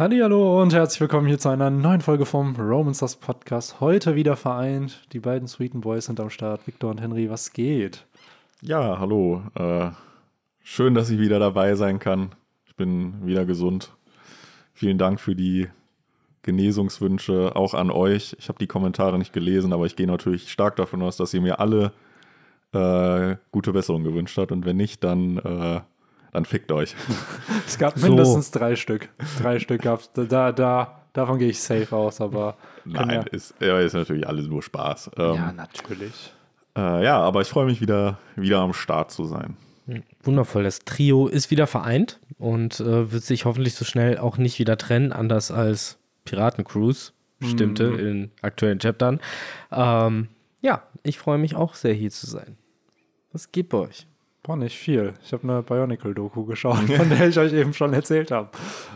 Hallo und herzlich willkommen hier zu einer neuen Folge vom Roman Stars Podcast. Heute wieder vereint. Die beiden Sweeten Boys sind am Start. Victor und Henry, was geht? Ja, hallo. Äh, schön, dass ich wieder dabei sein kann. Ich bin wieder gesund. Vielen Dank für die Genesungswünsche auch an euch. Ich habe die Kommentare nicht gelesen, aber ich gehe natürlich stark davon aus, dass ihr mir alle äh, gute Besserung gewünscht habt. Und wenn nicht, dann, äh, dann fickt euch. Es gab so. mindestens drei Stück. Drei Stück gab es. Da, da, davon gehe ich safe aus, aber. Nein, ja. ist, ja, ist natürlich alles nur Spaß. Ähm, ja, natürlich. Äh, ja, aber ich freue mich wieder, wieder am Start zu sein. Wundervoll. Das Trio ist wieder vereint und äh, wird sich hoffentlich so schnell auch nicht wieder trennen, anders als Piratencruise stimmte mm. in aktuellen Chaptern. Ähm, ja, ich freue mich auch sehr, hier zu sein. Was geht bei euch? Boah, nicht viel. Ich habe eine Bionicle-Doku geschaut, von der ich euch eben schon erzählt habe.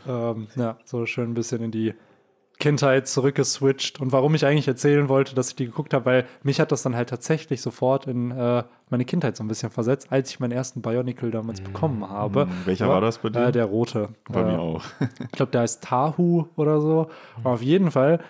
Ähm, ja, so schön ein bisschen in die Kindheit zurückgeswitcht und warum ich eigentlich erzählen wollte, dass ich die geguckt habe, weil mich hat das dann halt tatsächlich sofort in äh, meine Kindheit so ein bisschen versetzt, als ich meinen ersten Bionicle damals mm. bekommen habe. Welcher war, war das bei dir? Äh, der rote. Bei äh, mir auch. ich glaube, der heißt Tahu oder so. Und auf jeden Fall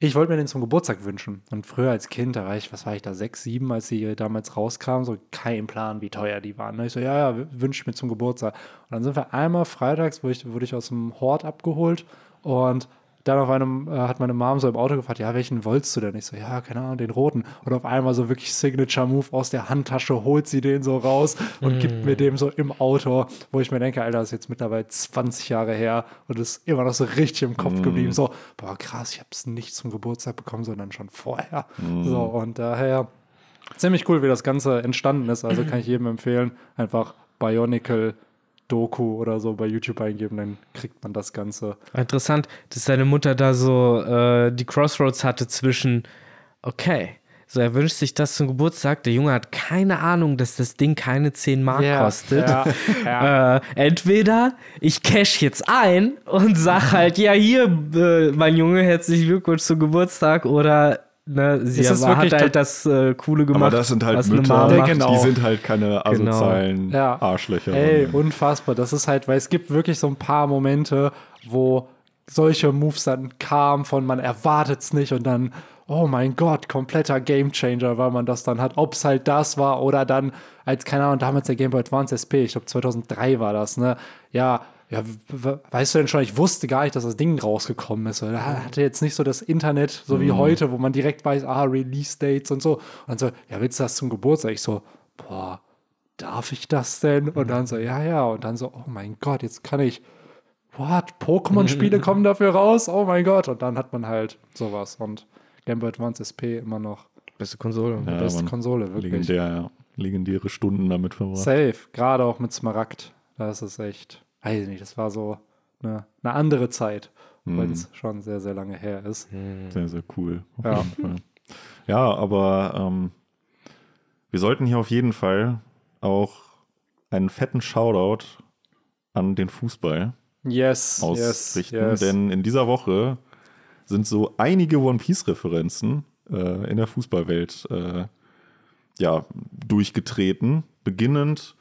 ich wollte mir den zum Geburtstag wünschen. Und früher als Kind, da war ich, was war ich da, sechs, sieben, als die damals rauskamen, so kein Plan, wie teuer die waren. Und ich so, ja, ja, wünsche mir zum Geburtstag. Und dann sind wir einmal freitags, wurde ich, wurde ich aus dem Hort abgeholt und dann auf einem, äh, hat meine Mom so im Auto gefragt, ja, welchen wolltest du denn? Ich so, ja, keine Ahnung, den roten. Und auf einmal so wirklich Signature-Move aus der Handtasche, holt sie den so raus und mm. gibt mir dem so im Auto, wo ich mir denke, Alter, das ist jetzt mittlerweile 20 Jahre her und ist immer noch so richtig im Kopf mm. geblieben. So, boah, krass, ich habe es nicht zum Geburtstag bekommen, sondern schon vorher. Mm. So, und daher ziemlich cool, wie das Ganze entstanden ist. Also kann ich jedem empfehlen, einfach Bionicle Doku oder so bei YouTube eingeben, dann kriegt man das Ganze. Interessant, dass deine Mutter da so äh, die Crossroads hatte zwischen, okay, so er wünscht sich das zum Geburtstag, der Junge hat keine Ahnung, dass das Ding keine 10 Mark yeah, kostet. Ja, ja. Äh, entweder ich cash jetzt ein und sag halt, ja hier, äh, mein Junge, herzlichen Glückwunsch zum Geburtstag oder Ne, sie ist aber, hat halt das äh, Coole gemacht. Aber das sind halt Mütter, ja, genau. die sind halt keine genau. asozialen genau. ja. Arschlöcher. Ey, unfassbar. Das ist halt, weil es gibt wirklich so ein paar Momente, wo solche Moves dann kamen von man erwartet es nicht und dann, oh mein Gott, kompletter Gamechanger, weil man das dann hat. Ob es halt das war oder dann, als, keine Ahnung, damals der Game Boy Advance SP, ich glaube 2003 war das, ne? Ja, ja, weißt du denn schon, ich wusste gar nicht, dass das Ding rausgekommen ist. Er hatte jetzt nicht so das Internet, so wie mhm. heute, wo man direkt weiß, ah, Release-Dates und so. Und dann so, ja, willst du das zum Geburtstag? Ich so, boah, darf ich das denn? Und dann so, ja, ja. Und dann so, oh mein Gott, jetzt kann ich, what, Pokémon-Spiele kommen dafür raus? Oh mein Gott. Und dann hat man halt sowas. Und Game Boy Advance SP immer noch. Beste Konsole. Ja, beste Konsole, wirklich. Legendär, ja. Legendäre Stunden damit verbracht. Safe. Gerade auch mit Smaragd. Das ist echt weiß ich nicht, das war so eine, eine andere Zeit, mhm. weil es schon sehr, sehr lange her ist. Mhm. Sehr, sehr cool. ja. ja, aber ähm, wir sollten hier auf jeden Fall auch einen fetten Shoutout an den Fußball yes, ausrichten, yes, yes. denn in dieser Woche sind so einige One Piece-Referenzen äh, in der Fußballwelt äh, ja, durchgetreten, beginnend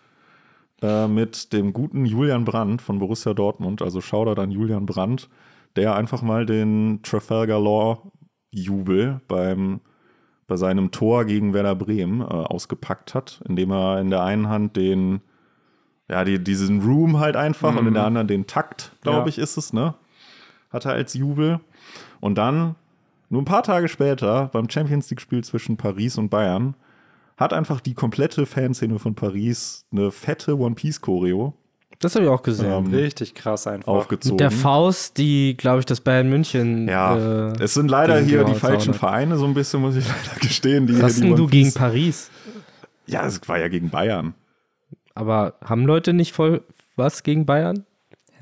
äh, mit dem guten Julian Brandt von Borussia Dortmund, also Shoutout an Julian Brandt, der einfach mal den Trafalgar Law Jubel beim bei seinem Tor gegen Werder Bremen äh, ausgepackt hat, indem er in der einen Hand den ja, die, diesen Room halt einfach mhm. und in der mhm. anderen den Takt, glaube ja. ich, ist es, ne? Hat er als Jubel. Und dann, nur ein paar Tage später, beim Champions League-Spiel zwischen Paris und Bayern, hat einfach die komplette Fanszene von Paris eine fette One Piece Choreo. Das habe ich auch gesehen. Ähm, Richtig krass einfach. Aufgezogen. Mit der Faust, die, glaube ich, das Bayern München. Ja, äh, es sind leider hier die falschen Vereine, so ein bisschen, muss ich leider gestehen. Die, Was hast denn du gegen Paris? Ja, es war ja gegen Bayern. Aber haben Leute nicht voll was gegen Bayern?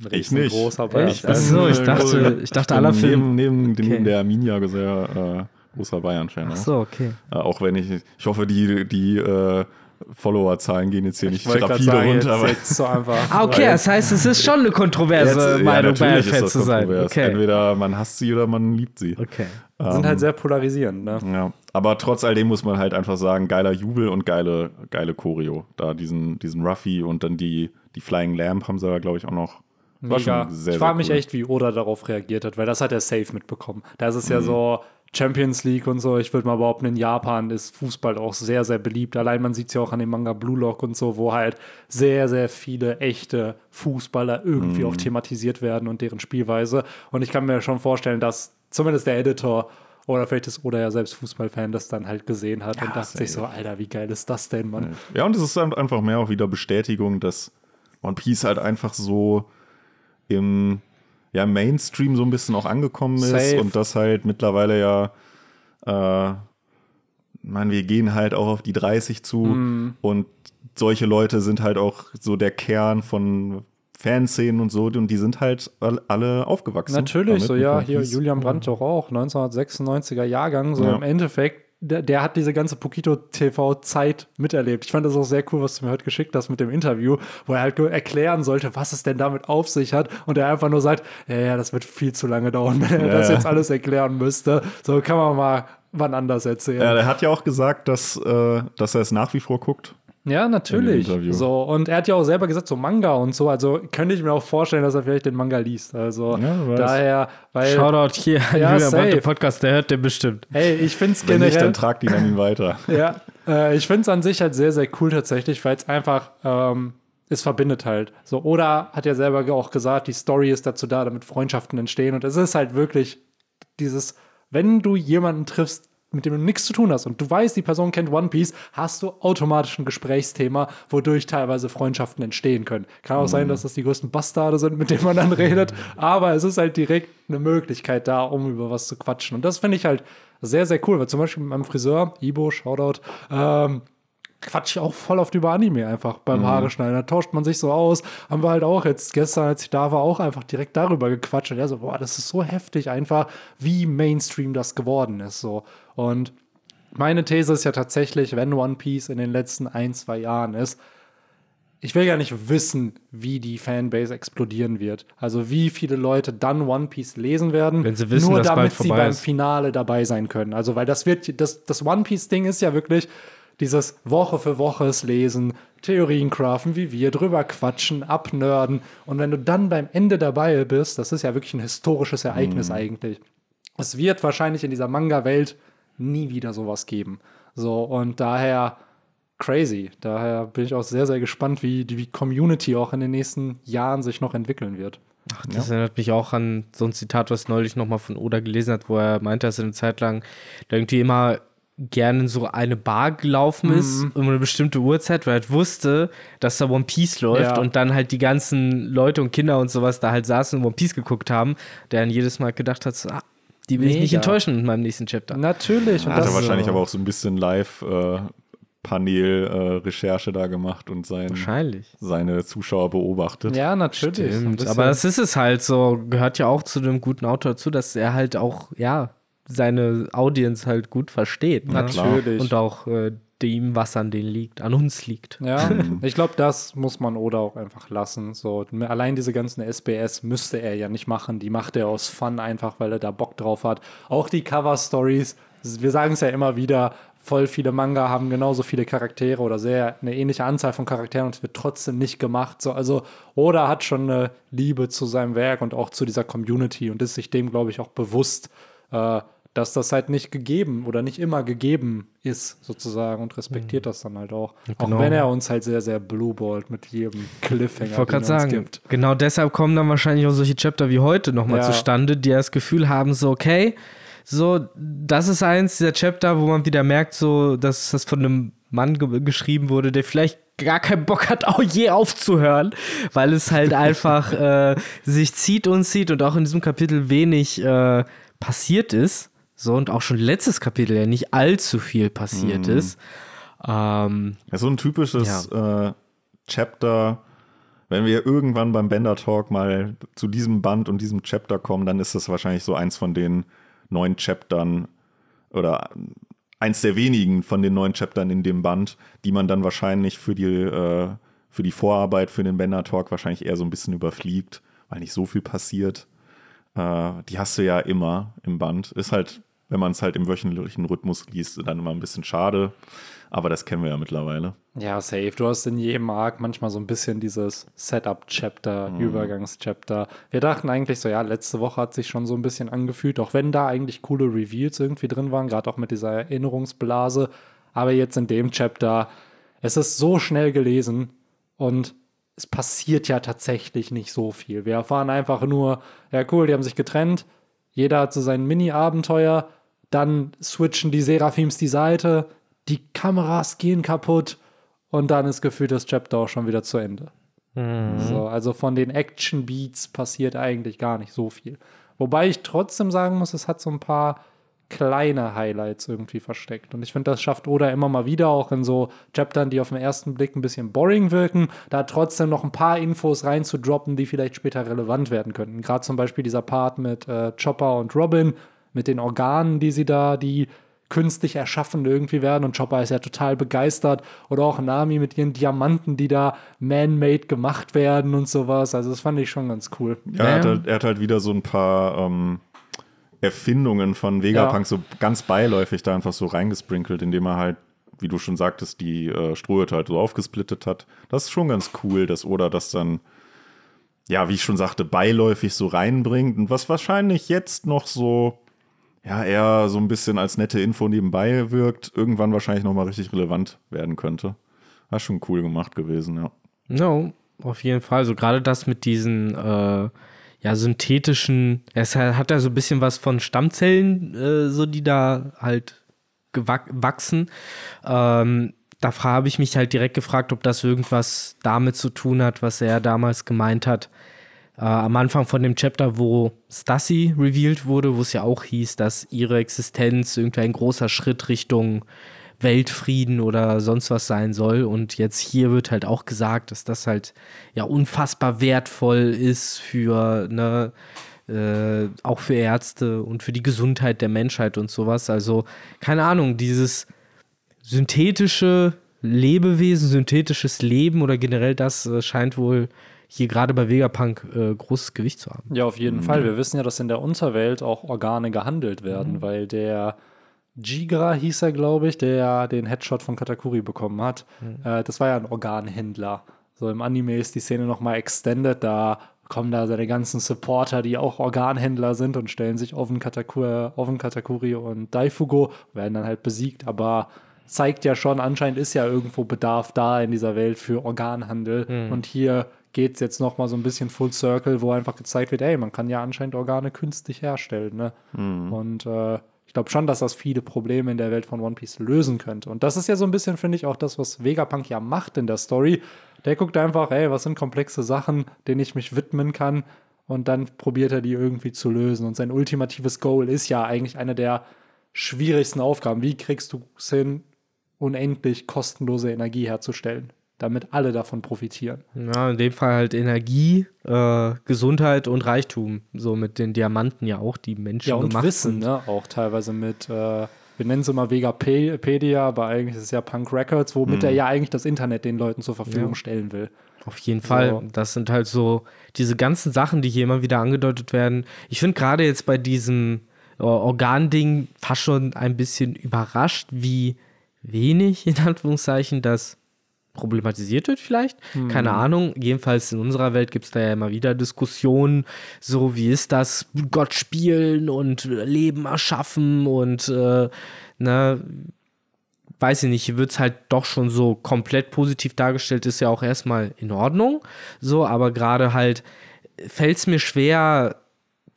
Ich nicht. Großer Bayern. Ich, Achso, ich dachte, ich dachte aller Film. Neben, neben, okay. der Arminia sehr äh, großer Bayern-Fan. Ach so, okay. Äh, auch wenn ich, ich hoffe, die, die äh, Follower-Zahlen gehen jetzt hier ich nicht rapide sagen, runter. Jetzt, jetzt so einfach, ah, okay, das heißt, es ist schon eine kontroverse jetzt, Meinung, ja, Bayern-Fan zu sein. Okay. Entweder man hasst sie oder man liebt sie. Okay. Ähm, sind halt sehr polarisierend, ne? Ja. Aber trotz all dem muss man halt einfach sagen, geiler Jubel und geile, geile Choreo. Da diesen, diesen Ruffy und dann die, die Flying Lamp haben sie da, glaube ich, auch noch War Mega. schon sehr, ich frage mich cool. echt, wie Oda darauf reagiert hat, weil das hat er safe mitbekommen. Da ist es Mhm. ja so Champions League und so. Ich würde mal behaupten, in Japan ist Fußball auch sehr, sehr beliebt. Allein man sieht es ja auch an dem Manga Blue Lock und so, wo halt sehr, sehr viele echte Fußballer irgendwie Mhm. auch thematisiert werden und deren Spielweise. Und ich kann mir schon vorstellen, dass zumindest der Editor oder vielleicht ist Oda ja selbst Fußballfan, das dann halt gesehen hat und dachte sich so, Alter, wie geil ist das denn, Mann? Ja, und es ist einfach mehr auch wieder Bestätigung, dass One Piece halt einfach so im ja, Mainstream so ein bisschen auch angekommen ist Safe. und das halt mittlerweile ja, äh, man, wir gehen halt auch auf die 30 zu Mhm. und solche Leute sind halt auch so der Kern von Fanszenen und so und die sind halt all- alle aufgewachsen. Natürlich, so ja, hier. Julian Brandt doch auch, 1996er Jahrgang, so Ja. im Endeffekt, der, der hat diese ganze Pokito-TV-Zeit miterlebt. Ich fand das auch sehr cool, was du mir heute geschickt hast mit dem Interview, wo er halt erklären sollte, was es denn damit auf sich hat und er einfach nur sagt, ja, ja, das wird viel zu lange dauern, wenn er Ja, das jetzt alles erklären müsste. So kann man mal wann anders erzählen. Ja, der hat ja auch gesagt, dass, äh, dass er es nach wie vor guckt. Ja, natürlich. So, und er hat ja auch selber gesagt, so Manga und so, also könnte ich mir auch vorstellen, dass er vielleicht den Manga liest. Also Ja, daher, weil. Shoutout hier an Ja, safe. der Podcast, der hört den bestimmt. Ey, ich finde es Wenn nicht, generell. dann tragt ihn an ihn weiter. Ja, äh, ich finde es an sich halt sehr, sehr cool tatsächlich, weil es einfach, ähm, es verbindet halt. So, Oda hat ja selber auch gesagt, die Story ist dazu da, damit Freundschaften entstehen. Und es ist halt wirklich dieses, wenn du jemanden triffst, mit dem du nichts zu tun hast und du weißt, die Person kennt One Piece, hast du automatisch ein Gesprächsthema, wodurch teilweise Freundschaften entstehen können. Kann auch sein, dass das die größten Bastarde sind, mit denen man dann redet, aber es ist halt direkt eine Möglichkeit da, um über was zu quatschen. Und das finde ich halt sehr, sehr cool, weil zum Beispiel mit meinem Friseur, Ibo, Shoutout, ähm, quatsch ich auch voll oft über Anime einfach beim Mhm. Haare schneiden. Da tauscht man sich so aus. Haben wir halt auch jetzt gestern, als ich da war, auch einfach direkt darüber gequatscht. Und er so, boah, das ist so heftig einfach, wie Mainstream das geworden ist. So. Und meine These ist ja tatsächlich, wenn One Piece in den letzten ein, zwei Jahren ist, ich will ja nicht wissen, wie die Fanbase explodieren wird. Also wie viele Leute dann One Piece lesen werden, Wenn sie wissen, nur dass damit sie beim ist. Finale dabei sein können. Also weil das wird, das, das One Piece Ding ist ja wirklich dieses Woche für Woche es lesen, Theorien craften, wie wir drüber quatschen, abnörden. Und wenn du dann beim Ende dabei bist, das ist ja wirklich ein historisches Ereignis eigentlich. Es wird wahrscheinlich in dieser Manga-Welt nie wieder sowas geben. So, und daher crazy. Daher bin ich auch sehr, sehr gespannt, wie die Community auch in den nächsten Jahren sich noch entwickeln wird. Das erinnert mich auch an so ein Zitat, was neulich nochmal von Oda gelesen hat, wo er meinte, dass er eine Zeit lang irgendwie immer gerne in so eine Bar gelaufen ist Mhm. um eine bestimmte Uhrzeit, weil er halt wusste, dass da One Piece läuft Ja. und dann halt die ganzen Leute und Kinder und sowas da halt saßen und One Piece geguckt haben, der dann jedes Mal gedacht hat, so, ah, die will ich nicht Mega. enttäuschen mit meinem nächsten Chapter. Natürlich. Und Hat das er wahrscheinlich so. aber auch so ein bisschen Live-Panel-Recherche da gemacht und sein, Wahrscheinlich. seine Zuschauer beobachtet. Ja, natürlich. Stimmt, aber das ist es halt so, gehört ja auch zu dem guten Autor dazu, dass er halt auch, ja, seine Audience halt gut versteht. Ne? Natürlich. Und auch äh, dem, was an denen liegt, an uns liegt. Ja, ich glaube, das muss man Oda auch einfach lassen. So, allein diese ganzen SBS müsste er ja nicht machen. Die macht er aus Fun einfach, weil er da Bock drauf hat. Auch die Cover-Stories, wir sagen es ja immer wieder, voll viele Manga haben genauso viele Charaktere oder sehr eine ähnliche Anzahl von Charakteren und es wird trotzdem nicht gemacht. So, also Oda hat schon eine Liebe zu seinem Werk und auch zu dieser Community und ist sich dem, glaube ich, auch bewusst, äh, dass das halt nicht gegeben oder nicht immer gegeben ist, sozusagen, und respektiert das dann halt auch. Genau. Auch wenn er uns halt sehr, sehr blueballt mit jedem Cliffhanger, Ich wollte gerade er sagen, gibt. genau deshalb kommen dann wahrscheinlich auch solche Chapter wie heute nochmal Ja. zustande, die das Gefühl haben, so, okay, so, das ist eins dieser Chapter, wo man wieder merkt, so, dass das von einem Mann ge geschrieben wurde, der vielleicht gar keinen Bock hat, auch je aufzuhören, weil es halt einfach äh, sich zieht und zieht und auch in diesem Kapitel wenig äh, passiert ist. So, und auch schon letztes Kapitel ja nicht allzu viel passiert ist. Ähm, Ja, so ein typisches äh, Chapter, wenn wir irgendwann beim Bender Talk mal zu diesem Band und diesem Chapter kommen, dann ist das wahrscheinlich so eins von den neun Chaptern oder eins der wenigen von den neun Chaptern in dem Band, die man dann wahrscheinlich für die, äh, für die Vorarbeit für den Bender Talk wahrscheinlich eher so ein bisschen überfliegt, weil nicht so viel passiert. Äh, die hast du ja immer im Band. Ist halt wenn man es halt im wöchentlichen Rhythmus liest, dann immer ein bisschen schade. Aber das kennen wir ja mittlerweile. Ja, safe. Du hast in jedem Arc manchmal so ein bisschen dieses Setup-Chapter, mhm. Übergangs-Chapter. Wir dachten eigentlich so, ja, letzte Woche hat sich schon so ein bisschen angefühlt, auch wenn da eigentlich coole Reveals irgendwie drin waren, gerade auch mit dieser Erinnerungsblase. Aber jetzt in dem Chapter, es ist so schnell gelesen und es passiert ja tatsächlich nicht so viel. Wir erfahren einfach nur, ja cool, die haben sich getrennt, jeder hat so sein Mini-Abenteuer, dann switchen die Seraphims die Seite, die Kameras gehen kaputt und dann ist gefühlt das Chapter auch schon wieder zu Ende. Mhm. So, also von den Action-Beats passiert eigentlich gar nicht so viel. Wobei ich trotzdem sagen muss, es hat so ein paar kleine Highlights irgendwie versteckt. Und ich finde, das schafft Oda immer mal wieder, auch in so Chaptern, die auf den ersten Blick ein bisschen boring wirken, da trotzdem noch ein paar Infos reinzudroppen, die vielleicht später relevant werden könnten. Gerade zum Beispiel dieser Part mit äh, Chopper und Robin, mit den Organen, die sie da, die künstlich erschaffen irgendwie werden. Und Chopper ist ja total begeistert. Oder auch Nami mit ihren Diamanten, die da man-made gemacht werden und sowas. Also das fand ich schon ganz cool. Ja, er hat, halt, er hat halt wieder so ein paar ähm, Erfindungen von Vegapunk ja. so ganz beiläufig da einfach so reingesprinkelt, indem er halt, wie du schon sagtest, die äh, Strohhütte halt so aufgesplittet hat. Das ist schon ganz cool, dass Oda das dann, ja, wie ich schon sagte, beiläufig so reinbringt. Und was wahrscheinlich jetzt noch so, ja, eher so ein bisschen als nette Info nebenbei wirkt, irgendwann wahrscheinlich nochmal richtig relevant werden könnte. Das ist schon cool gemacht gewesen, ja. No, auf jeden Fall. So gerade das mit diesen äh ja, synthetischen, es hat ja so ein bisschen was von Stammzellen, äh, so die da halt wachsen. Ähm, da habe ich mich halt direkt gefragt, ob das irgendwas damit zu tun hat, was er damals gemeint hat. Äh, am Anfang von dem Chapter, wo Stassi revealed wurde, wo es ja auch hieß, dass ihre Existenz irgendwie ein großer Schritt Richtung Weltfrieden oder sonst was sein soll. Und jetzt hier wird halt auch gesagt, dass das halt ja unfassbar wertvoll ist für, ne, äh, auch für Ärzte und für die Gesundheit der Menschheit und sowas. Also, keine Ahnung, dieses synthetische Lebewesen, synthetisches Leben oder generell das äh, scheint wohl hier gerade bei Vegapunk äh, großes Gewicht zu haben. Ja, auf jeden mhm. Fall. Wir wissen ja, dass in der Unterwelt auch Organe gehandelt werden, mhm. weil der Jigra hieß er, glaube ich, der ja den Headshot von Katakuri bekommen hat. Mhm. Äh, das war ja ein Organhändler. So im Anime ist die Szene nochmal extended, da kommen da seine ganzen Supporter, die auch Organhändler sind und stellen sich auf den Katakuri, auf den Katakuri und Daifugo, werden dann halt besiegt, aber zeigt ja schon, anscheinend ist ja irgendwo Bedarf da in dieser Welt für Organhandel mhm. und hier geht es jetzt nochmal so ein bisschen Full Circle, wo einfach gezeigt wird, ey, man kann ja anscheinend Organe künstlich herstellen, ne? Mhm. Und äh, glaube schon, dass das viele Probleme in der Welt von One Piece lösen könnte. Und das ist ja so ein bisschen, finde ich, auch das, was Vegapunk ja macht in der Story. Der guckt einfach, ey, was sind komplexe Sachen, denen ich mich widmen kann. Und dann probiert er die irgendwie zu lösen. Und sein ultimatives Goal ist ja eigentlich eine der schwierigsten Aufgaben. Wie kriegst du es hin, unendlich kostenlose Energie herzustellen? Damit alle davon profitieren. Ja, in dem Fall halt Energie, äh, Gesundheit und Reichtum. So mit den Diamanten ja auch, die Menschen ja, und gemacht Wissen, ne? Auch teilweise mit, äh, wir nennen es immer Vegapedia, aber eigentlich ist es ja Punk Records, womit mhm. er ja eigentlich das Internet den Leuten zur Verfügung ja. stellen will. Auf jeden so. Fall. Das sind halt so diese ganzen Sachen, die hier immer wieder angedeutet werden. Ich finde gerade jetzt bei diesem äh, Organding fast schon ein bisschen überrascht, wie wenig, in Anführungszeichen, das problematisiert wird vielleicht. Hm. Keine Ahnung. Jedenfalls in unserer Welt gibt es da ja immer wieder Diskussionen, so wie ist das Gott spielen und Leben erschaffen und äh, ne, weiß ich nicht, wird es halt doch schon so komplett positiv dargestellt, ist ja auch erstmal in Ordnung. So, aber gerade halt fällt es mir schwer,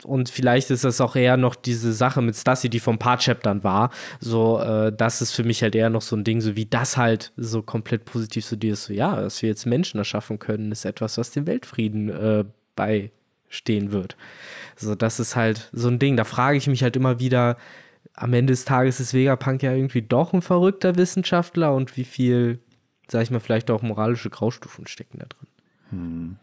und vielleicht ist das auch eher noch diese Sache mit Stassi, die vom Part-Chaptern war. So, äh, das ist für mich halt eher noch so ein Ding, so wie das halt so komplett positiv zu dir ist. So, ja, dass wir jetzt Menschen erschaffen können, ist etwas, was dem Weltfrieden äh, beistehen wird. So, das ist halt so ein Ding. Da frage ich mich halt immer wieder, am Ende des Tages ist Vegapunk ja irgendwie doch ein verrückter Wissenschaftler und wie viel, sag ich mal, vielleicht auch moralische Graustufen stecken da drin. Hm.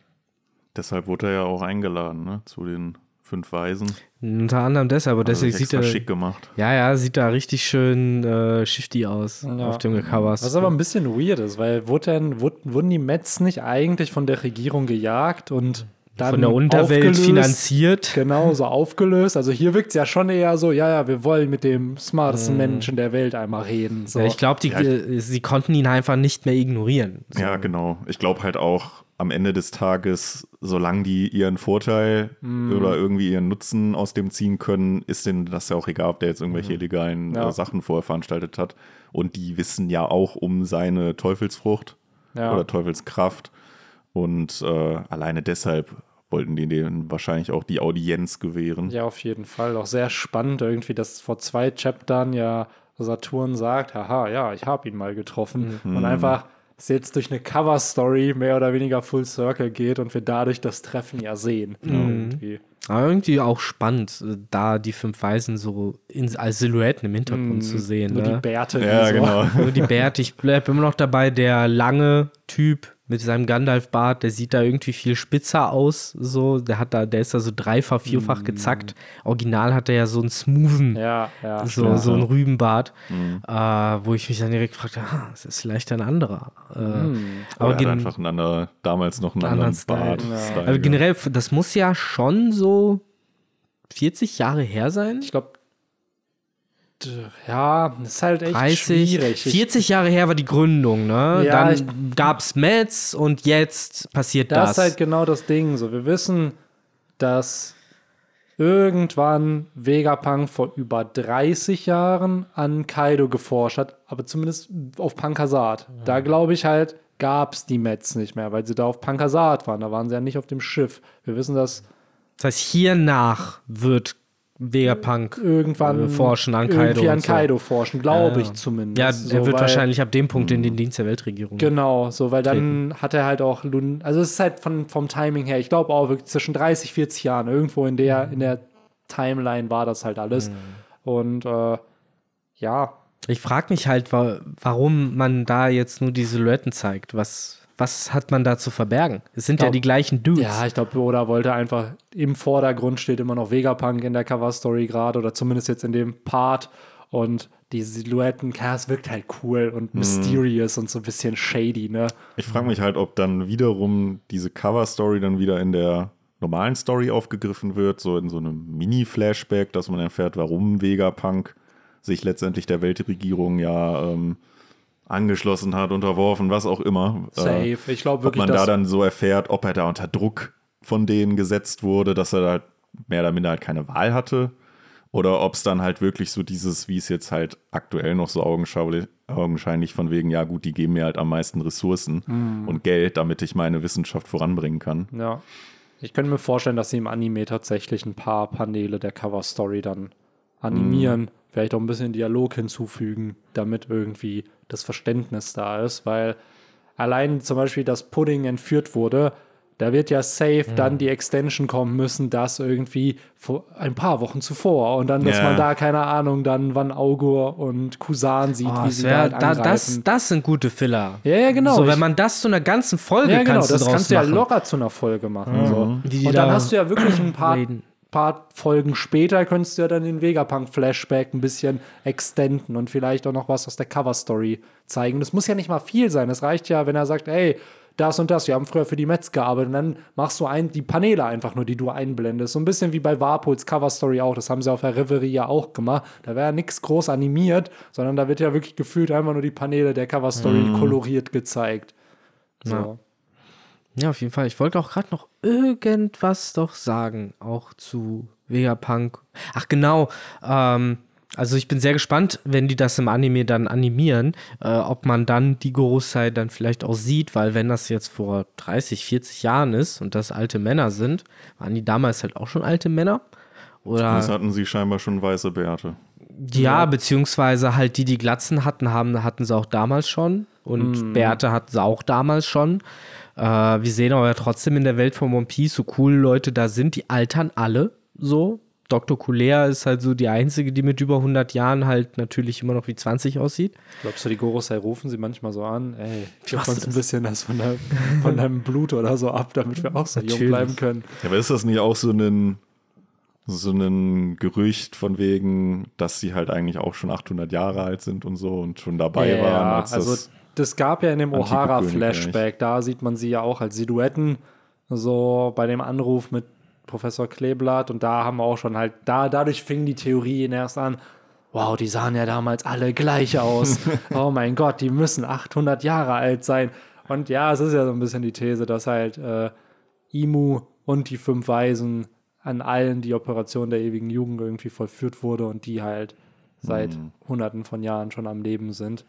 Deshalb wurde er ja auch eingeladen, ne, zu den Fünf Weisen. Unter anderem deshalb, aber also deswegen sieht er schick gemacht. Ja, ja, sieht da richtig schön äh, shifty aus ja. auf dem Covers. Was aber ein bisschen weird ist, weil wurde denn, wurden die Mets nicht eigentlich von der Regierung gejagt und dann Von der Unterwelt aufgelöst. finanziert. Genau, so aufgelöst. Also hier wirkt es ja schon eher so, ja, ja, wir wollen mit dem smartesten Menschen der Welt einmal reden. So. Ja, ich glaube, äh, sie konnten ihn einfach nicht mehr ignorieren. So. Ja, genau. Ich glaube halt auch am Ende des Tages, solange die ihren Vorteil oder irgendwie ihren Nutzen aus dem ziehen können, ist denen das ja auch egal, ob der jetzt irgendwelche illegalen Ja. äh, Sachen vorher veranstaltet hat. Und die wissen ja auch um seine Teufelsfrucht Ja. oder Teufelskraft. Und äh, alleine deshalb wollten die denen wahrscheinlich auch die Audienz gewähren. Ja, auf jeden Fall. Auch sehr spannend irgendwie, dass vor zwei Chaptern ja Saturn sagt, haha, ja, ich habe ihn mal getroffen. Mhm. Und einfach es jetzt durch eine Cover-Story mehr oder weniger Full Circle geht und wir dadurch das Treffen ja sehen. Mhm. Irgendwie. Aber irgendwie auch spannend, äh, da die fünf Weisen so in, als Silhouetten im Hintergrund zu sehen. Nur ne? die Bärte. Ja, so. genau. Nur die Bärte. Ich bleibe immer noch dabei, der lange Typ mit seinem Gandalf-Bart, der sieht da irgendwie viel spitzer aus. So, der hat da, der ist da so dreifach, vierfach gezackt. Original hat er ja so einen smoothen, Mm. Ja, ja. so, so einen Rübenbart, äh, wo ich mich dann direkt fragte, ah, das ist vielleicht ein anderer. Äh, Mm. aber er hat einfach einen anderen, damals noch einen Anderen anderen Style. Bart. Ja. Style, aber generell, das muss ja schon so 40 Jahre her sein. Ich glaube, ja, das ist halt echt 30, schwierig. Ich- 40 Jahre her war die Gründung, ne? Ja, Dann gab's Mets und jetzt passiert Das das. ist halt genau das Ding. So, wir wissen, dass irgendwann Vegapunk vor über 30 Jahren an Kaido geforscht hat, aber zumindest auf Pankasat. Da glaube ich halt, gab es die Mets nicht mehr, weil sie da auf Pankasat waren. Da waren sie ja nicht auf dem Schiff. Wir wissen, dass das heißt, hiernach wird Vegapunk irgendwann Äh, forschen an Kaido irgendwie an und so. Kaido forschen, glaube Ja. ich zumindest. Ja, So, er wird weil- wahrscheinlich ab dem Punkt in den Dienst der Weltregierung. Genau, so, weil dann hat er halt auch Lun also es ist halt von, vom Timing her, ich glaube auch wirklich zwischen 30, 40 Jahren, irgendwo in der, in der Timeline war das halt alles. Und äh, ja, Ich frage mich halt, wa warum man da jetzt nur die Silhouetten zeigt. Was, was hat man da zu verbergen? Es sind ja Glaub- die gleichen Dudes. ja, ich glaube, Oda wollte einfach im Vordergrund steht immer noch Vegapunk in der Cover-Story gerade oder zumindest jetzt in dem Part. Und die Silhouetten, ja, es wirkt halt cool und mysterious und so ein bisschen shady, ne? Ich frage mich halt, ob dann wiederum diese Cover-Story dann wieder in der normalen Story aufgegriffen wird, so in so einem Mini-Flashback, dass man erfährt, warum Vegapunk sich letztendlich der Weltregierung ja ähm, angeschlossen hat, unterworfen, was auch immer. Safe. Äh, ich glaube ob wirklich, man da dann so erfährt, ob er da unter Druck von denen gesetzt wurde, dass er halt mehr oder minder halt keine Wahl hatte. Oder ob es dann halt wirklich so dieses, wie es jetzt halt aktuell noch so augenscheinlich von wegen, ja gut, die geben mir halt am meisten Ressourcen Mhm. und Geld, damit ich meine Wissenschaft voranbringen kann. Ja. Ich könnte mir vorstellen, dass sie im Anime tatsächlich ein paar Paneele der Cover-Story dann animieren, vielleicht auch ein bisschen Dialog hinzufügen, damit irgendwie das Verständnis da ist, weil allein zum Beispiel, dass Pudding entführt wurde, da wird ja safe dann die Extension kommen müssen, das irgendwie vor ein paar Wochen zuvor und dann, dass Ja. man da, keine Ahnung, dann wann Augur und Kusan sieht, Oh, wie sie wär, da halt da, das, das sind gute Filler. Ja, ja, genau. So, wenn man das zu einer ganzen Folge ja, genau, kannst du das kannst du ja machen. locker zu einer Folge machen. So. Wie die Und dann da hast du ja wirklich ein paar. Paar Folgen später, könntest du ja dann den Vegapunk-Flashback ein bisschen extenden und vielleicht auch noch was aus der Cover-Story zeigen. Das muss ja nicht mal viel sein. Es reicht ja, wenn er sagt, ey, das und das, wir haben früher für die Metz gearbeitet und dann machst du ein, die Paneele einfach nur, die du einblendest. So ein bisschen wie bei Warpuls Cover-Story auch. Das haben sie auf der Reverie ja auch gemacht. Da wäre ja nichts groß animiert, sondern da wird ja wirklich gefühlt einfach nur die Paneele der Cover-Story koloriert gezeigt. So. Ja. Ja, auf jeden Fall. Ich wollte auch gerade noch irgendwas doch sagen, auch zu Vegapunk. Ach genau, ähm, also ich bin sehr gespannt, wenn die das im Anime dann animieren, äh, ob man dann die Gorosei dann vielleicht auch sieht, weil wenn das jetzt vor 30, 40 Jahren ist und das alte Männer sind, waren die damals halt auch schon alte Männer? Oder Das hatten sie scheinbar schon weiße Bärte. ja, beziehungsweise halt die, die Glatzen hatten, haben, hatten sie auch damals schon. Und Bärte hatten sie auch damals schon. Äh, wir sehen aber ja trotzdem in der Welt von One Piece, so coole Leute da sind, die altern alle so. Dr. Kulea ist halt so die einzige, die mit über 100 Jahren halt natürlich immer noch wie 20 aussieht. Glaubst du, die Gorosei rufen sie manchmal so an? Ey, gib machst uns ein bisschen das von, deinem, von deinem Blut oder so ab, damit wir auch so jung Natürlich. bleiben können. Ja, aber ist das nicht auch so ein, so ein Gerücht von wegen, dass sie halt eigentlich auch schon 800 Jahre alt sind und so und schon dabei waren, als also das das gab ja in dem O'Hara-Flashback, da sieht man sie ja auch als Silhouetten. so bei dem Anruf mit Professor Kleeblatt und da haben wir auch schon halt, da, dadurch fing die Theorie erst an, wow, die sahen ja damals alle gleich aus. oh mein Gott, die müssen 800 Jahre alt sein. Und ja, es ist ja so ein bisschen die These, dass halt äh, Imu und die fünf Weisen an allen die Operation der ewigen Jugend irgendwie vollführt wurde und die halt seit Mhm. hunderten von Jahren schon am Leben sind.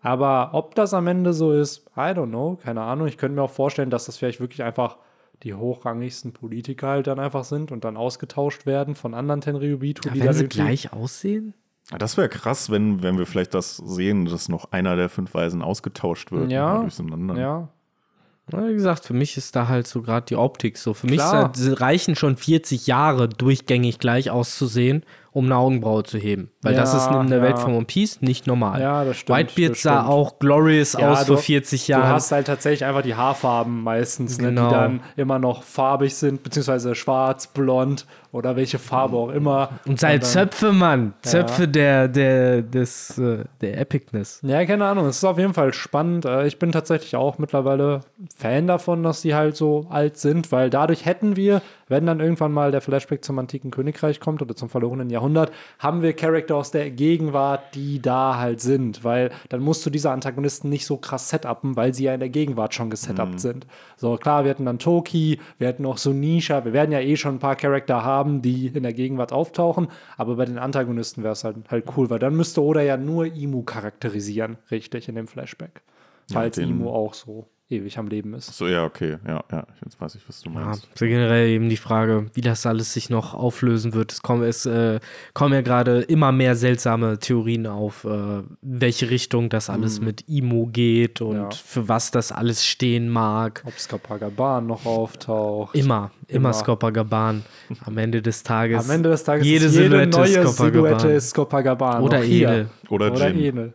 Aber ob das am Ende so ist, I don't know, keine Ahnung. Ich könnte mir auch vorstellen, dass das vielleicht wirklich einfach die hochrangigsten Politiker halt dann einfach sind und dann ausgetauscht werden von anderen Tenryubitu, die wenn sie gleich aussehen? Ja, Das wäre krass, wenn, wenn wir vielleicht das sehen, dass noch einer der fünf Weisen ausgetauscht wird. Ja. durcheinander. Ja, Wie gesagt, für mich ist da halt so gerade die Optik so. Für mich Klar. ist, da- reichen schon 40 Jahre durchgängig gleich auszusehen, um eine Augenbraue zu heben. Weil das Ja, ist in der ja. Welt von One Piece nicht normal. Ja, das stimmt, Whitebeard das sah stimmt. auch glorious Ja, aus du- vor 40 Du Jahren. hast halt tatsächlich einfach die Haarfarben meistens, ne, Genau. die dann immer noch farbig sind, beziehungsweise schwarz, blond oder welche Farbe auch immer. Und seine dann- Zöpfe, Mann. Zöpfe der, der, des, äh, der Epicness. Ja, keine Ahnung. Es ist auf jeden Fall spannend. Äh, Ich bin tatsächlich auch mittlerweile Fan davon, dass die halt so alt sind, weil dadurch hätten wir, wenn dann irgendwann mal der Flashback zum antiken Königreich kommt oder zum verlorenen Jahrhundert, haben wir Charakter aus der Gegenwart, die da halt sind, weil dann musst du diese Antagonisten nicht so krass setupen, weil sie ja in der Gegenwart schon gesetupt sind. So, klar, wir hätten dann Toki, wir hätten auch Sunisha, wir werden ja eh schon ein paar Charakter haben, die in der Gegenwart auftauchen, aber bei den Antagonisten wäre es halt, halt cool, weil dann müsste Oda ja nur Imu charakterisieren, richtig, in dem Flashback. Falls den- Imu auch so ewig am Leben ist. So, ja, okay. Ja, ja. Jetzt weiß ich, was du Ja, meinst. so generell eben die Frage, wie das alles sich noch auflösen wird. Es kommen, es, äh, kommen ja gerade immer mehr seltsame Theorien auf, äh, welche Richtung das alles mit Imo geht und Ja. für was das alles stehen mag. Ob Skapagaban noch auftaucht. Immer, immer, Immer. Skopagaban. Am Ende des Tages. Am Ende des Tages jede ist jede Silhouette neue ist Skopagaban. Silhouette ist Skopagaban. Oder. Edel. Oder Oder. Edel.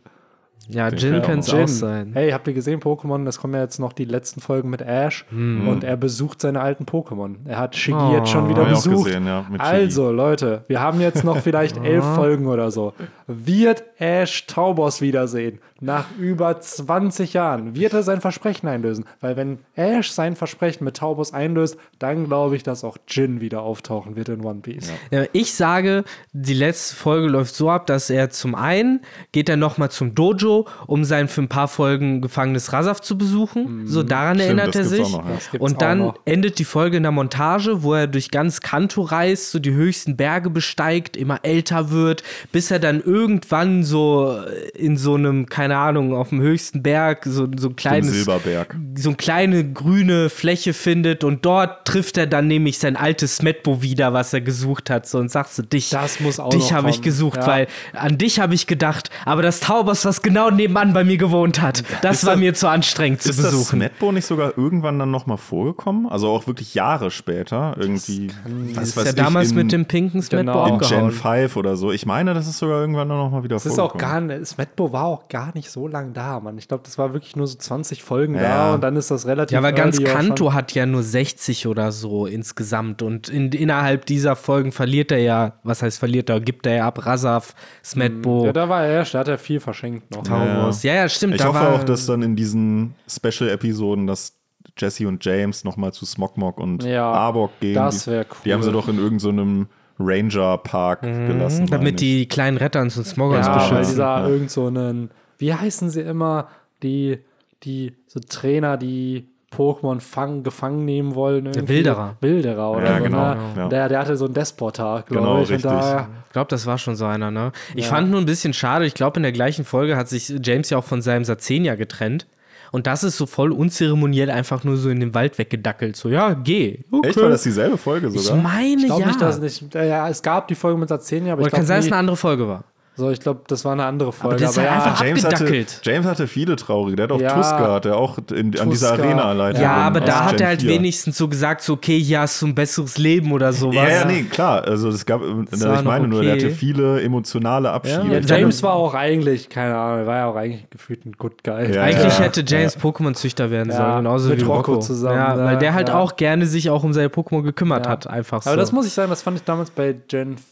Ja, Den Jin kann könnte es auch sein. Hey, habt ihr gesehen, Pokémon? Das kommen ja jetzt noch die letzten Folgen mit Ash und er besucht seine alten Pokémon. Er hat Shiggy Oh. jetzt schon wieder ich auch besucht. gesehen, ja, also, Leute, wir haben jetzt noch vielleicht elf Folgen oder so. Wird Ash Taubos wiedersehen? Nach über 20 Jahren. Wird er sein Versprechen einlösen? Weil wenn Ash sein Versprechen mit Taubos einlöst, dann glaube ich, dass auch Jin wieder auftauchen wird in One Piece. Ja, ich sage, die letzte Folge läuft so ab, dass er zum einen geht er nochmal zum Dojo, um sein für ein paar Folgen gefangenes Rasaf zu besuchen. So daran Stimmt, erinnert er sich. noch, ja. Und dann endet die Folge in der Montage, wo er durch ganz Kanto reist, so die höchsten Berge besteigt, immer älter wird, bis er dann irgendwann so in so einem, keine Ahnung, auf dem höchsten Berg so, so ein kleines Silberberg. so eine kleine grüne Fläche findet und dort trifft er dann nämlich sein altes Smetbo wieder, was er gesucht hat. So und sagst du, dich, Das muss auch dich habe ich gesucht, Ja. weil an dich habe ich gedacht, aber das Taubers, was genau nebenan bei mir gewohnt hat, das Ist war das- mir zu anstrengend zu Ist das besuchen. Smetbo nicht sogar irgendwann dann nochmal vorgekommen? Also auch wirklich Jahre später? Irgendwie. Was ist ja damals in, mit dem pinken Smetbo Genau. in Gen abgehauen. 5 oder so. Ich meine, das ist sogar irgendwann noch mal wieder Das ist auch vorgekommen. gar nicht, Smetbo war auch gar nicht so lang da, Mann. Ich glaube, das war wirklich nur so 20 Folgen Ja. da und dann ist das relativ Ja, aber ganz Kanto hat ja nur 60 oder so insgesamt und in, innerhalb dieser Folgen verliert er ja, was heißt verliert er, gibt er ja ab Rasaf, Smetbo, Ja, da war er, da hat er viel verschenkt noch. Taubos. Ja, ja, stimmt. Ich da hoffe war, auch, dass dann in diesen Special-Episoden, dass Jesse und James nochmal zu Smogmog und Ja, Arbok gehen. das Die- wär Die haben sie cool. doch in irgendeinem Ranger-Park gelassen. meine damit die kleinen Retter uns und Smoggers Ja, weil beschützen. dieser ja. irgend so einen, wie heißen sie immer, die, die so Trainer, die Pokémon fang, gefangen nehmen wollen. irgendwie. Wilderer. Wilderer oder Ja, so. genau, Ne? ja. Der, der hatte so einen Despotar, glaube Genau, ich. richtig. Und da, Ich glaube, das war schon so einer, ne? Ich Ja. fand nur ein bisschen schade, ich glaube, in der gleichen Folge hat sich James ja auch von seinem Sazenia getrennt. Und das ist so voll unzeremoniell einfach nur so in den Wald weggedackelt. So, ja, geh. Okay. Echt, war das dieselbe Folge ich sogar? meine, ich glaube ja. nicht, dass es nicht, ja, es gab die Folge mit Sazenia, aber Oder ich glaube kann sein, dass es eine andere Folge war. So, ich glaube, das war eine andere Folge. das ist halt ja, einfach James hatte, abgedackelt. James hatte viele traurige. Der hat auch Ja. Tuska, der auch in, an dieser Tuska. Arena leitet. Ja, Ja, aber da hat Gen er halt 4. wenigstens so gesagt, so, okay, hier hast du ein besseres Leben oder sowas. Ja, ja, nee, klar. Also es gab, ich war noch meine nur, der okay. hatte viele emotionale Abschiede. ja, Ich James war auch eigentlich, keine Ahnung, er war ja auch eigentlich gefühlt ein Good Guy. Ja, Eigentlich ja. hätte James Pokémon-Züchter werden Ja, sollen, genauso mit wie Rocco Rocco. zusammen, Ja, ja, weil der halt ja. auch gerne sich auch um seine Pokémon gekümmert Ja. hat, einfach so. Aber das muss ich sagen, das fand ich damals bei Gen 4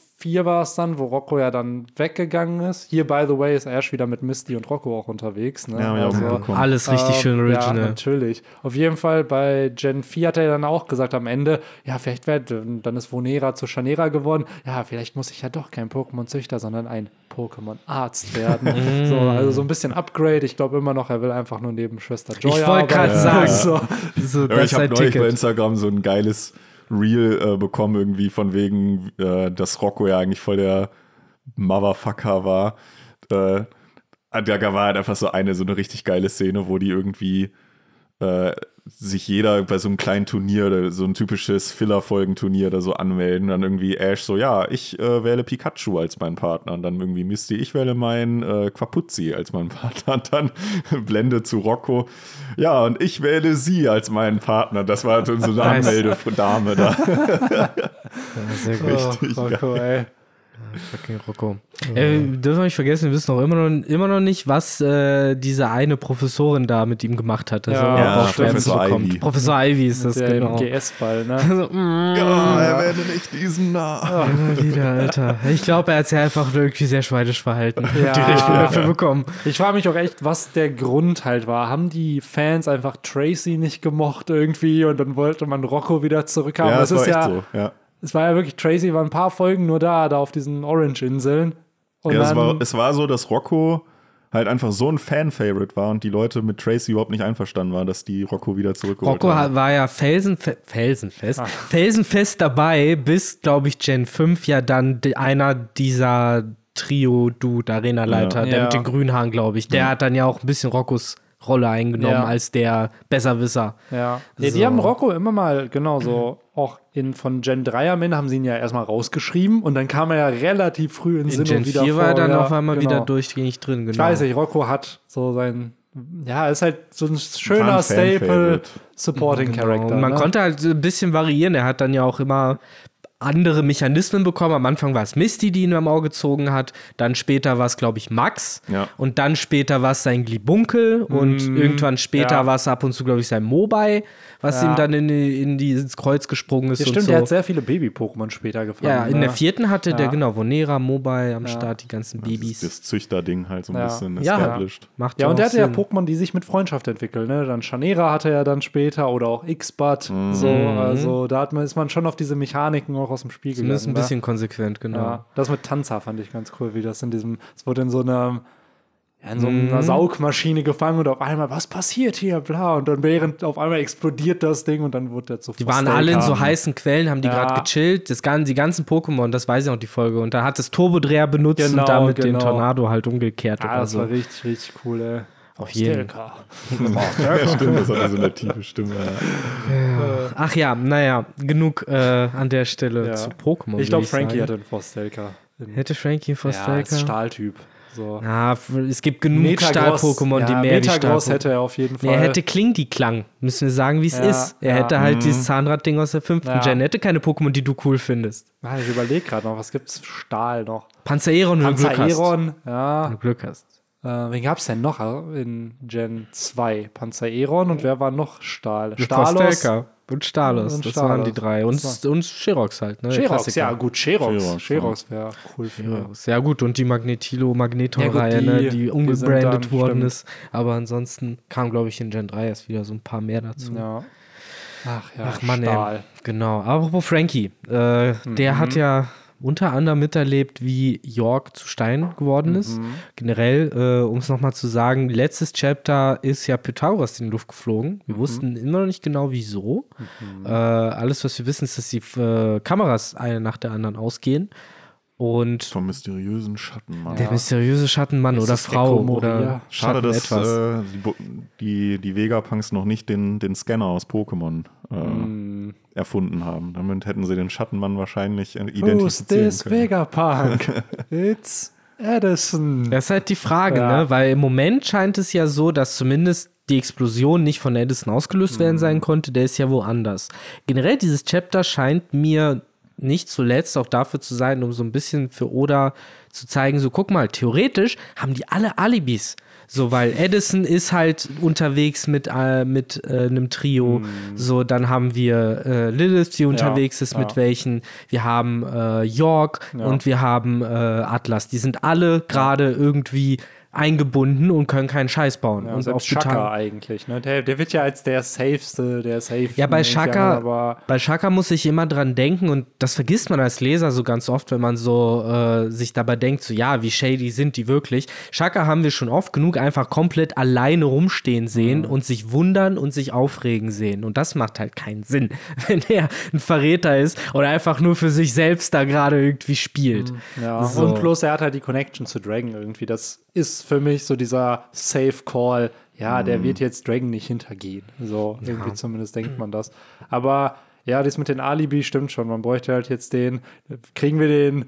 war es dann, wo Rocco ja dann weggegangen ist. Hier, by the way, ist Ash wieder mit Misty und Rocco auch unterwegs. Ne? Ja, also, mitbekommen. Alles richtig schön ähm, original. Ja, natürlich. Auf jeden Fall bei Gen 4 hat er dann auch gesagt am Ende, ja, vielleicht wird, dann ist Vonera zu Chanera geworden. Ja, vielleicht muss ich ja doch kein Pokémon-Züchter, sondern ein Pokémon-Arzt werden. so, also so ein bisschen Upgrade. Ich glaube immer noch, er will einfach nur neben Schwester Joy Ich wollte gerade arbeiten. sagen, So. so, Ja, ich habe neulich bei. Instagram so ein geiles Reel äh, bekommen, irgendwie von wegen, äh, dass Rocco ja eigentlich voll der Motherfucker war. Äh, da war halt einfach so eine, so eine richtig geile Szene, wo die irgendwie äh, sich jeder bei so einem kleinen Turnier, oder so ein typisches Filler-Folgenturnier oder so anmelden. Dann irgendwie Ash so, ja, ich äh, wähle Pikachu als meinen Partner. Und dann irgendwie Misty, ich wähle meinen äh, Quapuzzi als meinen Partner. Und dann Blende zu Rocco, ja, und ich wähle sie als meinen Partner. Das war so eine Nice. Anmeldedame da. Sehr gut. Richtig oh, Rocco, ey. Fucking Rocco. Äh, dürfen wir nicht vergessen, wir wissen auch immer noch, immer noch nicht, was äh, diese eine Professorin da mit ihm gemacht hat. Das Ja, ja, Professor. Ivy. Professor Ivy ist das, Der genau. GS-Ball, ne? Also, mm, Ja, erwähne nicht diesen Namen. immer wieder, Alter. Ich glaube, er hat sich einfach irgendwie sehr schweinisch verhalten. Ja. Die Rechnung dafür bekommen. Ich frage mich auch echt, was der Grund halt war. Haben die Fans einfach Tracy nicht gemocht irgendwie und dann wollte man Rocco wieder zurückhaben? Ja, das das war ist echt ja, so. Ja. Es war ja wirklich, Tracy war ein paar Folgen nur da, da auf diesen Orange-Inseln. Ja, es war, es war so, dass Rocco halt einfach so ein Fan-Favorite war und die Leute mit Tracy überhaupt nicht einverstanden waren, dass die Rocco wieder zurückgeholt Rocco haben. war ja felsenfe felsenfest, Ah. felsenfest dabei, bis, glaube ich, Gen 5 ja dann einer dieser Trio-Dude-Arena-Leiter, Ja. der Ja. mit den grünen Haaren, glaube ich, der hat dann ja auch ein bisschen Roccos Rolle eingenommen Ja. als der Besserwisser. Ja. ja, die So. haben Rocco immer mal, genau so, auch in, von Gen 3 am Ende haben sie ihn ja erstmal rausgeschrieben und dann kam er ja relativ früh in, In Sinn Gen und wieder 4 war er vor, dann ja, auf einmal genau. wieder durchgängig drin, genau. Ich weiß nicht, Rocco hat so sein, ja, ist halt so ein schöner ein Staple. Supporting Genau. Character. Und man ne? konnte halt so ein bisschen variieren. Er hat dann ja auch immer andere Mechanismen bekommen. Am Anfang war es Misty, die ihn am Auge gezogen hat. Dann später war es, glaube ich, Max. Ja. Und dann später war es sein Glibunkel. Und irgendwann später ja. war es ab und zu, glaube ich, sein Mobile, was Ja. ihm dann in, die, in die, ins Kreuz gesprungen ist. Ja, und stimmt, so. der hat sehr viele Baby-Pokémon später gefangen. ja, in ne? der vierten hatte der, Ja. genau, Vonera, Mobile am Start, die ganzen Das, Babys. das Züchterding halt so ein Ja. bisschen Ja. established. Macht Ja, und der hatte ja. Pokémon, die sich mit Freundschaft entwickeln. Ne? Dann Chanera hatte er dann später oder auch X-Bud. Mhm. So, also da hat man, ist man schon auf diese Mechaniken auch aus dem Spiel Zumindest ein gegangen. bisschen konsequent, genau. ne? Ja, das mit Tanzer fand ich ganz cool, wie das in diesem, es wurde in so einer, ja, in so Mhm. einer Saugmaschine gefangen und auf einmal, was passiert hier, bla, und dann während auf einmal explodiert das Ding und dann wurde der zu Die waren alle in so heißen Quellen, haben die Ja. gerade gechillt. Das, die ganzen Pokémon, das weiß ich auch die Folge. Und da hat das Turbodreher benutzt Genau, und damit den genau. Tornado halt umgekehrt Ja, oder das so. war richtig, richtig cool, ey. Auf jeden. Ja, stimmt, das hatte so eine tiefe Stimme. Ja. Ach ja, naja, genug äh, an der Stelle Ja. zu Pokémon. Ich glaube, Frankie hatte einen Forstelka. Hätte Frankie vor Ja, als Stalker? Stahltyp. So. Ja, f- es gibt genug Stahl-Pokémon, die ja, mehr wie Metagross Stahl hätte er auf jeden Fall. Nee, er hätte Kling-die-Klang. Müssen wir sagen, wie es Ja, ist. Er ja. hätte halt dieses Zahnradding aus der fünften Ja. Gen. Er hätte keine Pokémon, die du cool findest. Ah, ich überlege gerade noch, was gibt's? Stahl noch. Panzereron, wenn du Glück hast. Panzereron, Wenn ja. du Glück hast. Äh, wen gab's denn noch in Gen 2? Panzereron und wer war noch Stahl? Stalos. Und Stalos. Und das waren die Stalos. drei. Und, und Sherox halt, ne? Sherox, ja gut, Sherox. Sherox, Sherox wäre cool für Sherox. Ja gut, und die Magnetilo-Magneton-Reihe, Ja, gut, ne, die- die die umgebrandet dann- worden stimmt. ist. Aber ansonsten kam, glaube ich, in Gen 3 erst wieder so ein paar mehr dazu. Ja. Ach ja, Ach Mann, Stahl. ey. Genau. Aber apropos Frankie, äh, der hat ja unter anderem miterlebt, wie York zu Stein geworden ist. Generell, äh, um es nochmal zu sagen, letztes Chapter ist ja Pythagoras in die Luft geflogen. Wir wussten immer noch nicht genau wieso. Äh, alles, was wir wissen, ist, dass die äh, Kameras eine nach der anderen ausgehen. Und Vom mysteriösen Schattenmann. der mysteriöse Schattenmann Ist oder Frau oder Schade, dass etwas. äh, die, die, die Vegapunks noch nicht den, den Scanner aus Pokémon äh, Hm. erfunden haben. Damit hätten sie den Schattenmann wahrscheinlich äh, Who's identifizieren this können. Vegapunk? It's Edison. Das ist halt die Frage, Ja. ne? Weil im Moment scheint es ja so, dass zumindest die Explosion nicht von Edison ausgelöst werden sein konnte, der ist ja woanders. Generell, dieses Chapter scheint mir nicht zuletzt auch dafür zu sein, um so ein bisschen für Oda zu zeigen, so guck mal, theoretisch haben die alle Alibis. So, weil Edison ist halt unterwegs mit, äh, mit äh, einem Trio. Mm. So, dann haben wir äh, Lilith, die unterwegs ja, ist mit ja. welchen. Wir haben äh, York ja. und wir haben äh, Atlas. Die sind alle gerade irgendwie eingebunden und können keinen Scheiß bauen. Ja, und selbst Shaka eigentlich. Ne? Der, der, wird ja als der safeste, der safe. Ja, bei Shaka, bei Shaka muss ich immer dran denken und das vergisst man als Leser so ganz oft, wenn man so äh, sich dabei denkt, so ja, wie shady sind die wirklich. Shaka haben wir schon oft genug einfach komplett alleine rumstehen sehen mhm. und sich wundern und sich aufregen sehen. Und das macht halt keinen Sinn, wenn er ein Verräter ist oder einfach nur für sich selbst da gerade irgendwie spielt. Mhm. Ja, so. und plus er hat halt die Connection zu Dragon irgendwie. Das ist für mich so dieser Safe Call. Ja, der mhm. wird jetzt Dragon nicht hintergehen. So, ja. irgendwie zumindest denkt man das. Aber ja, das mit den Alibi stimmt schon. Man bräuchte halt jetzt den, kriegen wir den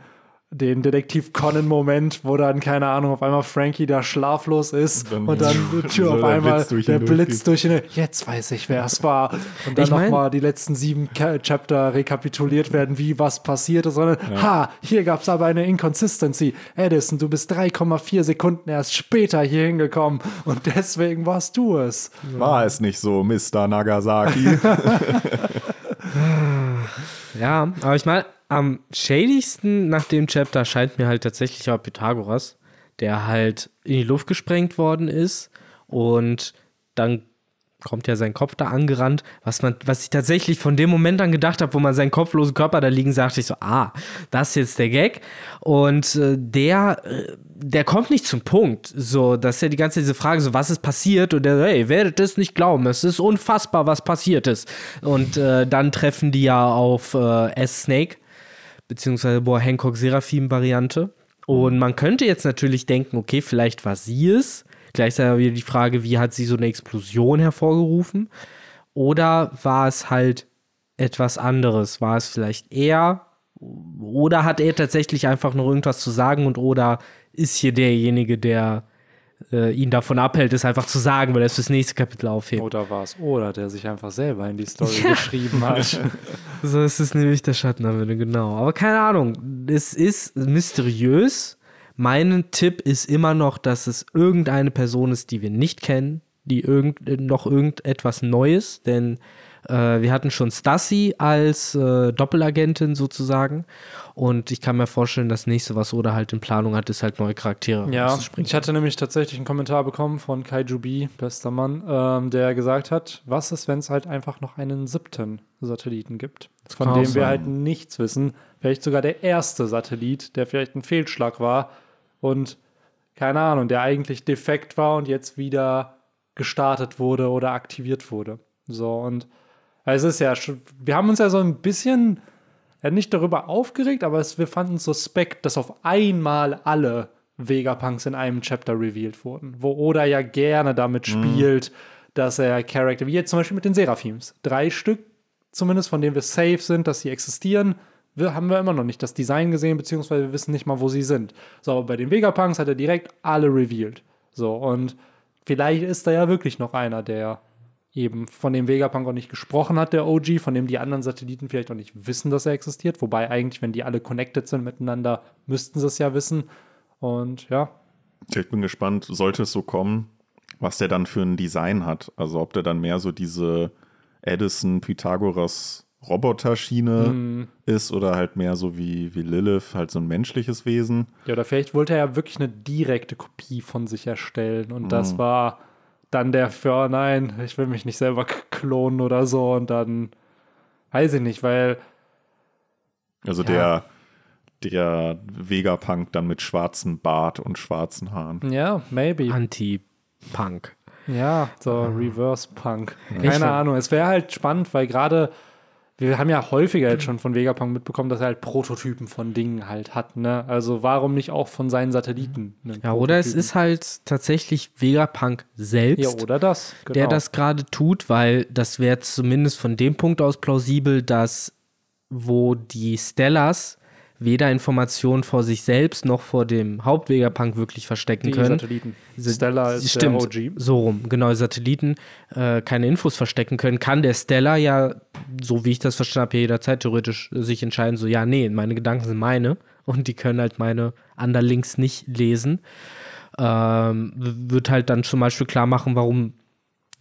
den Detektiv Conan-Moment, wo dann, keine Ahnung, auf einmal Frankie da schlaflos ist und dann, und dann die Tür so auf einmal Blitz der Blitz durch ihn. Jetzt weiß ich, wer es war. Und dann nochmal die letzten sieben Chapter rekapituliert werden, wie was passiert ist. Sondern, ja. ha, hier gab es aber eine Inconsistency. Edison, du bist 3,4 Sekunden erst später hier hingekommen und deswegen warst du es. War es nicht so, Mr. Nagasaki? ja, aber ich meine, am shadigsten nach dem Chapter scheint mir halt tatsächlich auch Pythagoras, der halt in die Luft gesprengt worden ist und dann kommt ja sein Kopf da angerannt, was man, was ich tatsächlich von dem Moment an gedacht habe, wo man seinen kopflosen Körper da liegen, sagte ich so, ah, das ist jetzt der Gag. Und äh, der, äh, der kommt nicht zum Punkt. So, das ist ja die ganze diese Frage, so, was ist passiert? Und der, hey, werdet es nicht glauben, es ist unfassbar, was passiert ist. Und äh, dann treffen die ja auf äh, S-Snake beziehungsweise Boah Hancock Seraphim-Variante. Und man könnte jetzt natürlich denken, okay, vielleicht war sie es. Gleichzeitig aber wieder die Frage, wie hat sie so eine Explosion hervorgerufen? Oder war es halt etwas anderes? War es vielleicht er? Oder hat er tatsächlich einfach noch irgendwas zu sagen und oder ist hier derjenige, der äh, ihn davon abhält, es einfach zu sagen, weil er es fürs nächste Kapitel aufhebt. Oder war es Oder, der sich einfach selber in die Story ja. geschrieben hat. so ist es nämlich der Schattenanwendung, genau. Aber keine Ahnung, es ist mysteriös. Mein Tipp ist immer noch, dass es irgendeine Person ist, die wir nicht kennen, die irgend, noch irgendetwas Neues, denn äh, wir hatten schon Stassi als äh, Doppelagentin sozusagen. Und ich kann mir vorstellen, das nächste, was Oda halt in Planung hat, ist halt neue Charaktere. Ja, ich hatte nämlich tatsächlich einen Kommentar bekommen von Kaiju B, bester Mann, ähm, der gesagt hat, was ist, wenn es halt einfach noch einen siebten Satelliten gibt, von dem wir halt nichts wissen. Vielleicht sogar der erste Satellit, der vielleicht ein Fehlschlag war und keine Ahnung, der eigentlich defekt war und jetzt wieder gestartet wurde oder aktiviert wurde. So und es ist ja schon, wir haben uns ja so ein bisschen ja, nicht darüber aufgeregt, aber es, wir fanden es suspekt, dass auf einmal alle Vegapunks in einem Chapter revealed wurden, wo Oda ja gerne damit mhm. spielt, mhm. dass er Charakter, wie jetzt zum Beispiel mit den Seraphims, drei Stück zumindest, von denen wir safe sind, dass sie existieren, wir, haben wir immer noch nicht das Design gesehen, beziehungsweise wir wissen nicht mal, wo sie sind. So, aber bei den Vegapunks hat er direkt alle revealed. So, und vielleicht ist da ja wirklich noch einer, der eben von dem Vegapunk auch nicht gesprochen hat, der OG, von dem die anderen Satelliten vielleicht auch nicht wissen, dass er existiert. Wobei eigentlich, wenn die alle connected sind miteinander, müssten sie es ja wissen. Und ja. Ich bin gespannt, sollte es so kommen, was der dann für ein Design hat. Also ob der dann mehr so diese Edison, Pythagoras Roboterschiene mm. ist oder halt mehr so wie, wie Lilith, halt so ein menschliches Wesen. Ja, oder vielleicht wollte er ja wirklich eine direkte Kopie von sich erstellen und mm. das war dann der für, oh nein, ich will mich nicht selber klonen oder so und dann weiß ich nicht, weil. Also ja. der, der Vegapunk dann mit schwarzem Bart und schwarzen Haaren. Ja, maybe. Anti-Punk. Ja, so Reverse-Punk. Keine Ahnung. Es wäre halt spannend, weil gerade wir haben ja häufiger jetzt schon von Vegapunk mitbekommen, dass er halt Prototypen von Dingen halt hat. Ne? Also warum nicht auch von seinen Satelliten? Ja, oder es ist halt tatsächlich Vegapunk selbst, ja, oder das, genau. der das gerade tut, weil das wäre zumindest von dem Punkt aus plausibel, dass wo die Stellas weder Informationen vor sich selbst noch vor dem Hauptwegapunk wirklich verstecken die können. Satelliten. Stella ist Stimmt, der OG. So rum, genau, Satelliten äh, keine Infos verstecken können, kann der Stella ja, so wie ich das verstanden habe, jederzeit theoretisch sich entscheiden, so, ja, nee, meine Gedanken sind meine und die können halt meine Underlinks nicht lesen. ähm, wird halt dann zum Beispiel klar machen, warum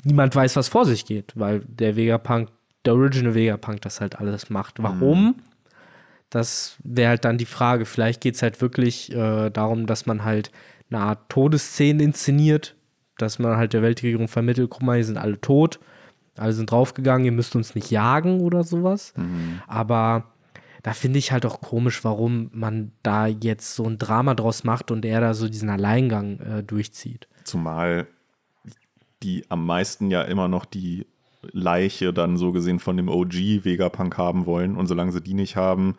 niemand weiß, was vor sich geht, weil der Vegapunk, der Original Vegapunk das halt alles macht. Warum? Mhm. Das wäre halt dann die Frage. Vielleicht geht es halt wirklich äh, darum, dass man halt eine Art Todesszene inszeniert, dass man halt der Weltregierung vermittelt, guck mal, die sind alle tot, alle sind draufgegangen, ihr müsst uns nicht jagen oder sowas. Mhm. Aber da finde ich halt auch komisch, warum man da jetzt so ein Drama draus macht und er da so diesen Alleingang äh, durchzieht. Zumal die am meisten ja immer noch die Leiche dann so gesehen von dem OG Vegapunk haben wollen. Und solange sie die nicht haben,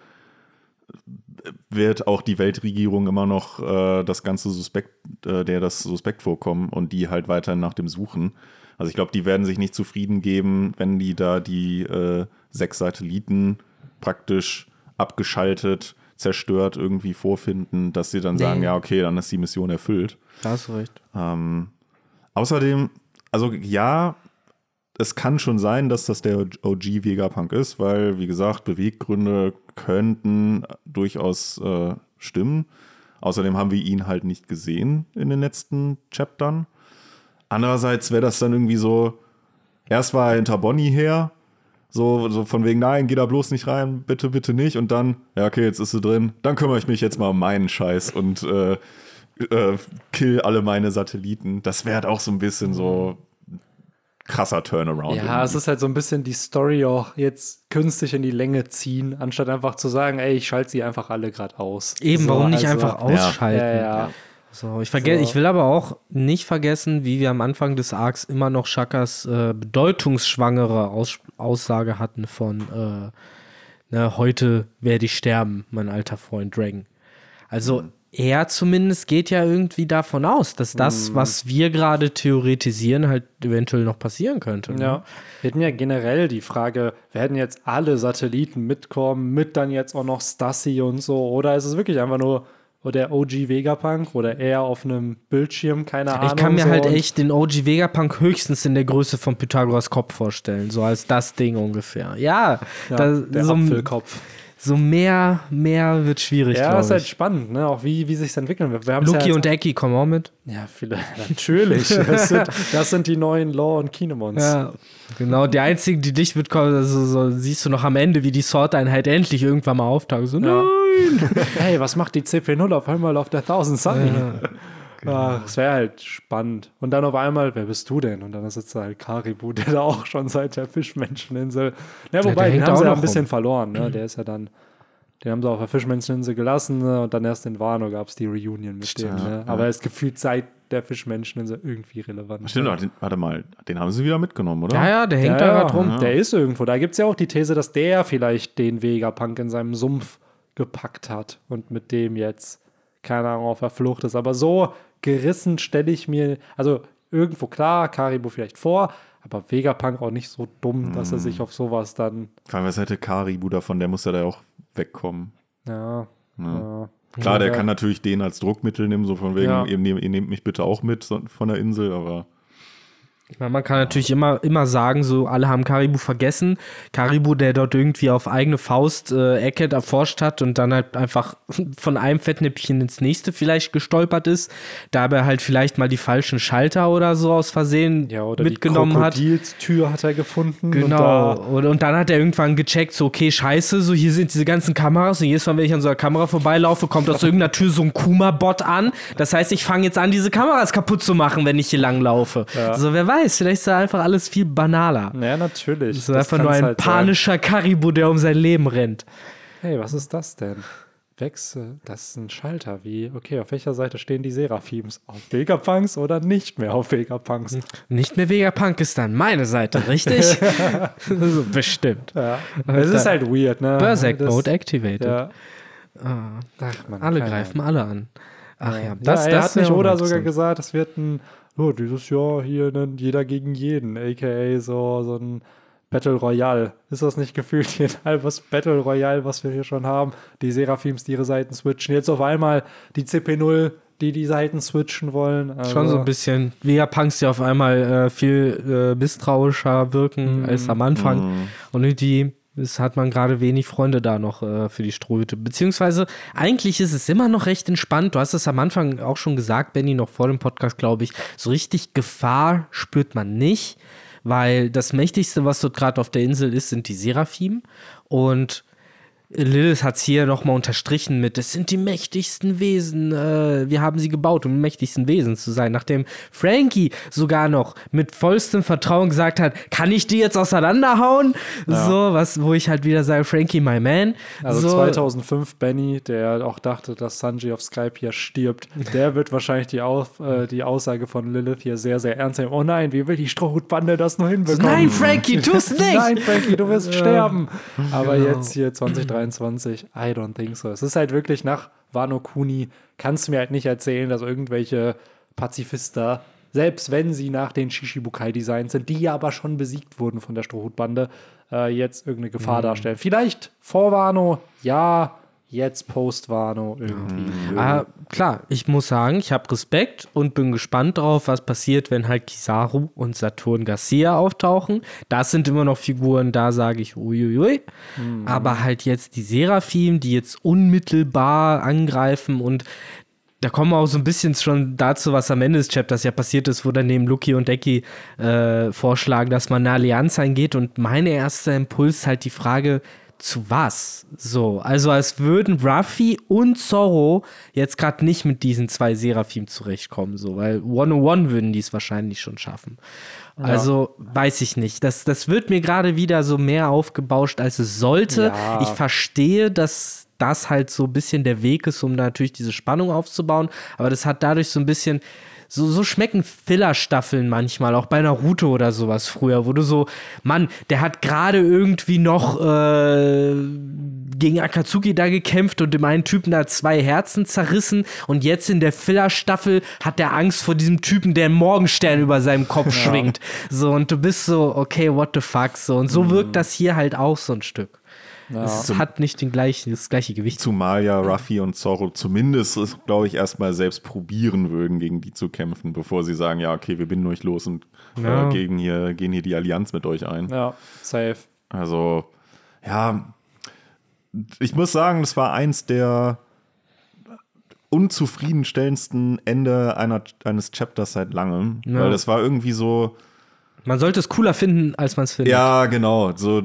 wird auch die Weltregierung immer noch äh, das ganze Suspekt, äh, der das Suspekt vorkommen und die halt weiterhin nach dem suchen. Also ich glaube, die werden sich nicht zufrieden geben, wenn die da die äh, sechs Satelliten praktisch abgeschaltet, zerstört irgendwie vorfinden, dass sie dann nee. sagen, ja, okay, dann ist die Mission erfüllt. Da hast du recht. Ähm, außerdem, also ja, es kann schon sein, dass das der OG Vegapunk ist, weil, wie gesagt, Beweggründe könnten durchaus äh, stimmen. Außerdem haben wir ihn halt nicht gesehen in den letzten Chaptern. Andererseits wäre das dann irgendwie so, erst war er hinter Bonnie her, so, so von wegen, nein, geh da bloß nicht rein, bitte, bitte nicht. Und dann, ja, okay, jetzt ist sie drin, dann kümmere ich mich jetzt mal um meinen Scheiß und äh, äh, kill alle meine Satelliten. Das wäre halt auch so ein bisschen so krasser Turnaround. Ja, irgendwie. es ist halt so ein bisschen die Story auch jetzt künstlich in die Länge ziehen, anstatt einfach zu sagen, ey, ich schalte sie einfach alle gerade aus. Eben, so, warum nicht also, einfach ausschalten? Ja, ja. So, ich, vergesse, so. ich will aber auch nicht vergessen, wie wir am Anfang des Arcs immer noch Shakas äh, bedeutungsschwangere Aus Aussage hatten von äh, ne, heute werde ich sterben, mein alter Freund Dragon. Also mhm er zumindest geht ja irgendwie davon aus, dass das, mm. was wir gerade theoretisieren, halt eventuell noch passieren könnte. Ne? Ja, wir hätten ja generell die Frage, werden jetzt alle Satelliten mitkommen, mit dann jetzt auch noch Stassi und so, oder ist es wirklich einfach nur der OG Vegapunk oder eher auf einem Bildschirm, keine Ahnung. Ich kann mir so halt echt den OG Vegapunk höchstens in der Größe von Pythagoras Kopf vorstellen, so als das Ding ungefähr. Ja, ja das, der so, Apfelkopf so mehr, mehr wird schwierig. Ja, ist halt spannend, ne? Auch wie, wie sich es entwickeln wird. Luki ja und Eki kommen auch mit. Ja, viele, natürlich. das, sind, das sind die neuen Law und Kinemons. Ja, genau. Die einzigen, die dich mitkommen, also so, siehst du noch am Ende, wie die Sword-Einheit endlich irgendwann mal auftaucht. So, ja. nein! hey, was macht die CP0 auf einmal auf der 1000 Sunny? Ja. Genau. Ach, es wäre halt spannend. Und dann auf einmal, wer bist du denn? Und dann sitzt da halt Karibu, der da auch schon seit der Fischmenscheninsel. Ja, wobei, ja, den haben sie ja ein bisschen rum. verloren. Ne? Der ist ja dann, den haben sie auf der Fischmenscheninsel gelassen ne? und dann erst in Wano gab es die Reunion mit Stimmt, dem. Ne? Aber er ist gefühlt seit der Fischmenscheninsel irgendwie relevant. Stimmt, den, warte mal, den haben sie wieder mitgenommen, oder? Ja, ja, der hängt ja, da ja, rum. Ja. Der ist irgendwo. Da gibt es ja auch die These, dass der vielleicht den Vegapunk in seinem Sumpf gepackt hat und mit dem jetzt, keine Ahnung, auf der Flucht ist. Aber so gerissen stelle ich mir, also irgendwo klar, Karibu vielleicht vor, aber Vegapunk auch nicht so dumm, mm. dass er sich auf sowas dann. Vor allem, was hätte Karibu davon? Der muss ja da auch wegkommen. Ja. ja. ja. Klar, der ja. kann natürlich den als Druckmittel nehmen, so von wegen, ihr, ihr, nehmt mich bitte auch mit von der Insel, aber. Man kann natürlich immer, immer sagen, so alle haben Karibu vergessen. Karibu, der dort irgendwie auf eigene Faust äh, Eckhead erforscht hat und dann halt einfach von einem Fettnäpfchen ins nächste vielleicht gestolpert ist, dabei halt vielleicht mal die falschen Schalter oder so aus Versehen ja, oder mitgenommen hat. Die Tür hat er gefunden. Genau. Und, da und, dann hat er irgendwann gecheckt, so okay, scheiße, so hier sind diese ganzen Kameras und jedes Mal, wenn ich an so einer Kamera vorbeilaufe, kommt aus irgendeiner Tür so ein Kuma-Bot an. Das heißt, ich fange jetzt an, diese Kameras kaputt zu machen, wenn ich hier langlaufe. Ja. So, wer weiß weiß, vielleicht ist da einfach alles viel banaler. Ja, natürlich. Es ist einfach nur ein halt panischer sein. Karibu, der um sein Leben rennt. Hey, was ist das denn? Wechsel, das ist ein Schalter. Wie, okay, auf welcher Seite stehen die Seraphims? Auf Vegapunks oder nicht mehr auf Vegapunks? Nicht mehr Vegapunk ist dann meine Seite, richtig? Bestimmt. Ja. Es ist halt weird, ne? Berserk Mode activated. Ja. Ah. Ach, man, alle greifen alle an. Ach ja, das, ja, er das hat nicht oder sogar gesagt, es wird ein oh, dieses Jahr hier nennt jeder gegen jeden, aka so, so ein Battle Royale. Ist das nicht gefühlt hier ein halbes Battle Royale, was wir hier schon haben? Die Seraphims, die ihre Seiten switchen. Jetzt auf einmal die CP0, die die Seiten switchen wollen. Also schon so ein bisschen. Vegapunks, die auf einmal äh, viel äh, misstrauischer wirken mm. als am Anfang. Mm. Und irgendwie Es hat man gerade wenig Freunde da noch äh, für die Strohhüte. Beziehungsweise eigentlich ist es immer noch recht entspannt. Du hast es am Anfang auch schon gesagt, Benny, noch vor dem Podcast, glaube ich. So richtig Gefahr spürt man nicht, weil das Mächtigste, was dort gerade auf der Insel ist, sind die Seraphim. Und Lilith hat es hier nochmal unterstrichen mit, es sind die mächtigsten Wesen, äh, wir haben sie gebaut, um die mächtigsten Wesen zu sein. Nachdem Frankie sogar noch mit vollstem Vertrauen gesagt hat, kann ich die jetzt auseinanderhauen? Ja. So, was, wo ich halt wieder sage, Frankie, my man. Also so. 2005 Benny, der auch dachte, dass Sanji auf Skype hier stirbt, der wird wahrscheinlich die, Auf, äh, die Aussage von Lilith hier sehr, sehr ernst nehmen. Oh nein, wie will die Strohhutbande das nur hinbekommen? Nein, Frankie, tu's nicht! nein, Frankie, du wirst sterben. Aber genau. jetzt hier 2023 23. I don't think so. Es ist halt wirklich nach Wano Kuni, kannst du mir halt nicht erzählen, dass irgendwelche Pazifister, selbst wenn sie nach den Shishibukai-Designs sind, die ja aber schon besiegt wurden von der Strohhutbande, äh, jetzt irgendeine Gefahr mhm. darstellen. Vielleicht vor Wano, ja, jetzt Post-Wano irgendwie. Mhm. Ah, klar, ich muss sagen, ich habe Respekt und bin gespannt drauf, was passiert, wenn halt Kizaru und Saturn Garcia auftauchen. Das sind immer noch Figuren, da sage ich uiuiui. Mhm. Aber halt jetzt die Seraphim, die jetzt unmittelbar angreifen und da kommen wir auch so ein bisschen schon dazu, was am Ende des Chapters ja passiert ist, wo dann neben Luki und Deki äh, vorschlagen, dass man eine Allianz eingeht. Und mein erster Impuls halt die Frage, zu was? So, also als würden Ruffy und Zorro jetzt gerade nicht mit diesen zwei Seraphim zurechtkommen, so, weil 101 würden die es wahrscheinlich schon schaffen. Ja. Also weiß ich nicht. Das, das wird mir gerade wieder so mehr aufgebauscht, als es sollte. Ja. Ich verstehe, dass das halt so ein bisschen der Weg ist, um natürlich diese Spannung aufzubauen, aber das hat dadurch so ein bisschen so, so schmecken Filler-Staffeln manchmal, auch bei Naruto oder sowas früher, wo du so, Mann, der hat gerade irgendwie noch äh, gegen Akatsuki da gekämpft und dem einen Typen da zwei Herzen zerrissen und jetzt in der Filler-Staffel hat der Angst vor diesem Typen, der einen Morgenstern über seinem Kopf ja. schwingt. So, und du bist so, okay, what the fuck, so. Und so mhm. wirkt das hier halt auch so ein Stück. Ja. Es hat nicht den gleichen, das gleiche Gewicht. Zumal ja Ruffy und Zorro zumindest, glaube ich, erstmal selbst probieren würden, gegen die zu kämpfen, bevor sie sagen, ja, okay, wir binden euch los und äh, ja. äh, gegen hier, gehen hier die Allianz mit euch ein. Ja, safe. Also, ja, ich muss sagen, das war eins der unzufriedenstellendsten Ende einer, eines Chapters seit langem, ja. weil das war irgendwie so. Man sollte es cooler finden, als man es findet. Ja, genau. So,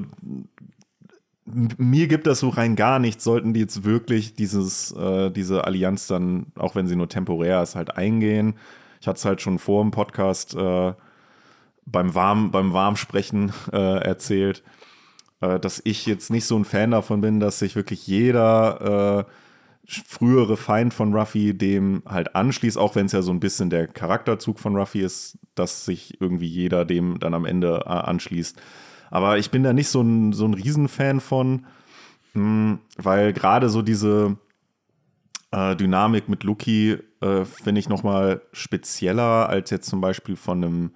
mir gibt das so rein gar nichts, sollten die jetzt wirklich dieses, äh, diese Allianz dann, auch wenn sie nur temporär ist, halt eingehen. Ich hatte es halt schon vor dem Podcast äh, beim, Warm, beim Warmsprechen äh, erzählt, äh, dass ich jetzt nicht so ein Fan davon bin, dass sich wirklich jeder äh, frühere Feind von Ruffy dem halt anschließt, auch wenn es ja so ein bisschen der Charakterzug von Ruffy ist, dass sich irgendwie jeder dem dann am Ende äh, anschließt. Aber ich bin da nicht so ein, so ein Riesenfan von, hm, weil gerade so diese äh, Dynamik mit Luki äh, finde ich nochmal spezieller als jetzt zum Beispiel von einem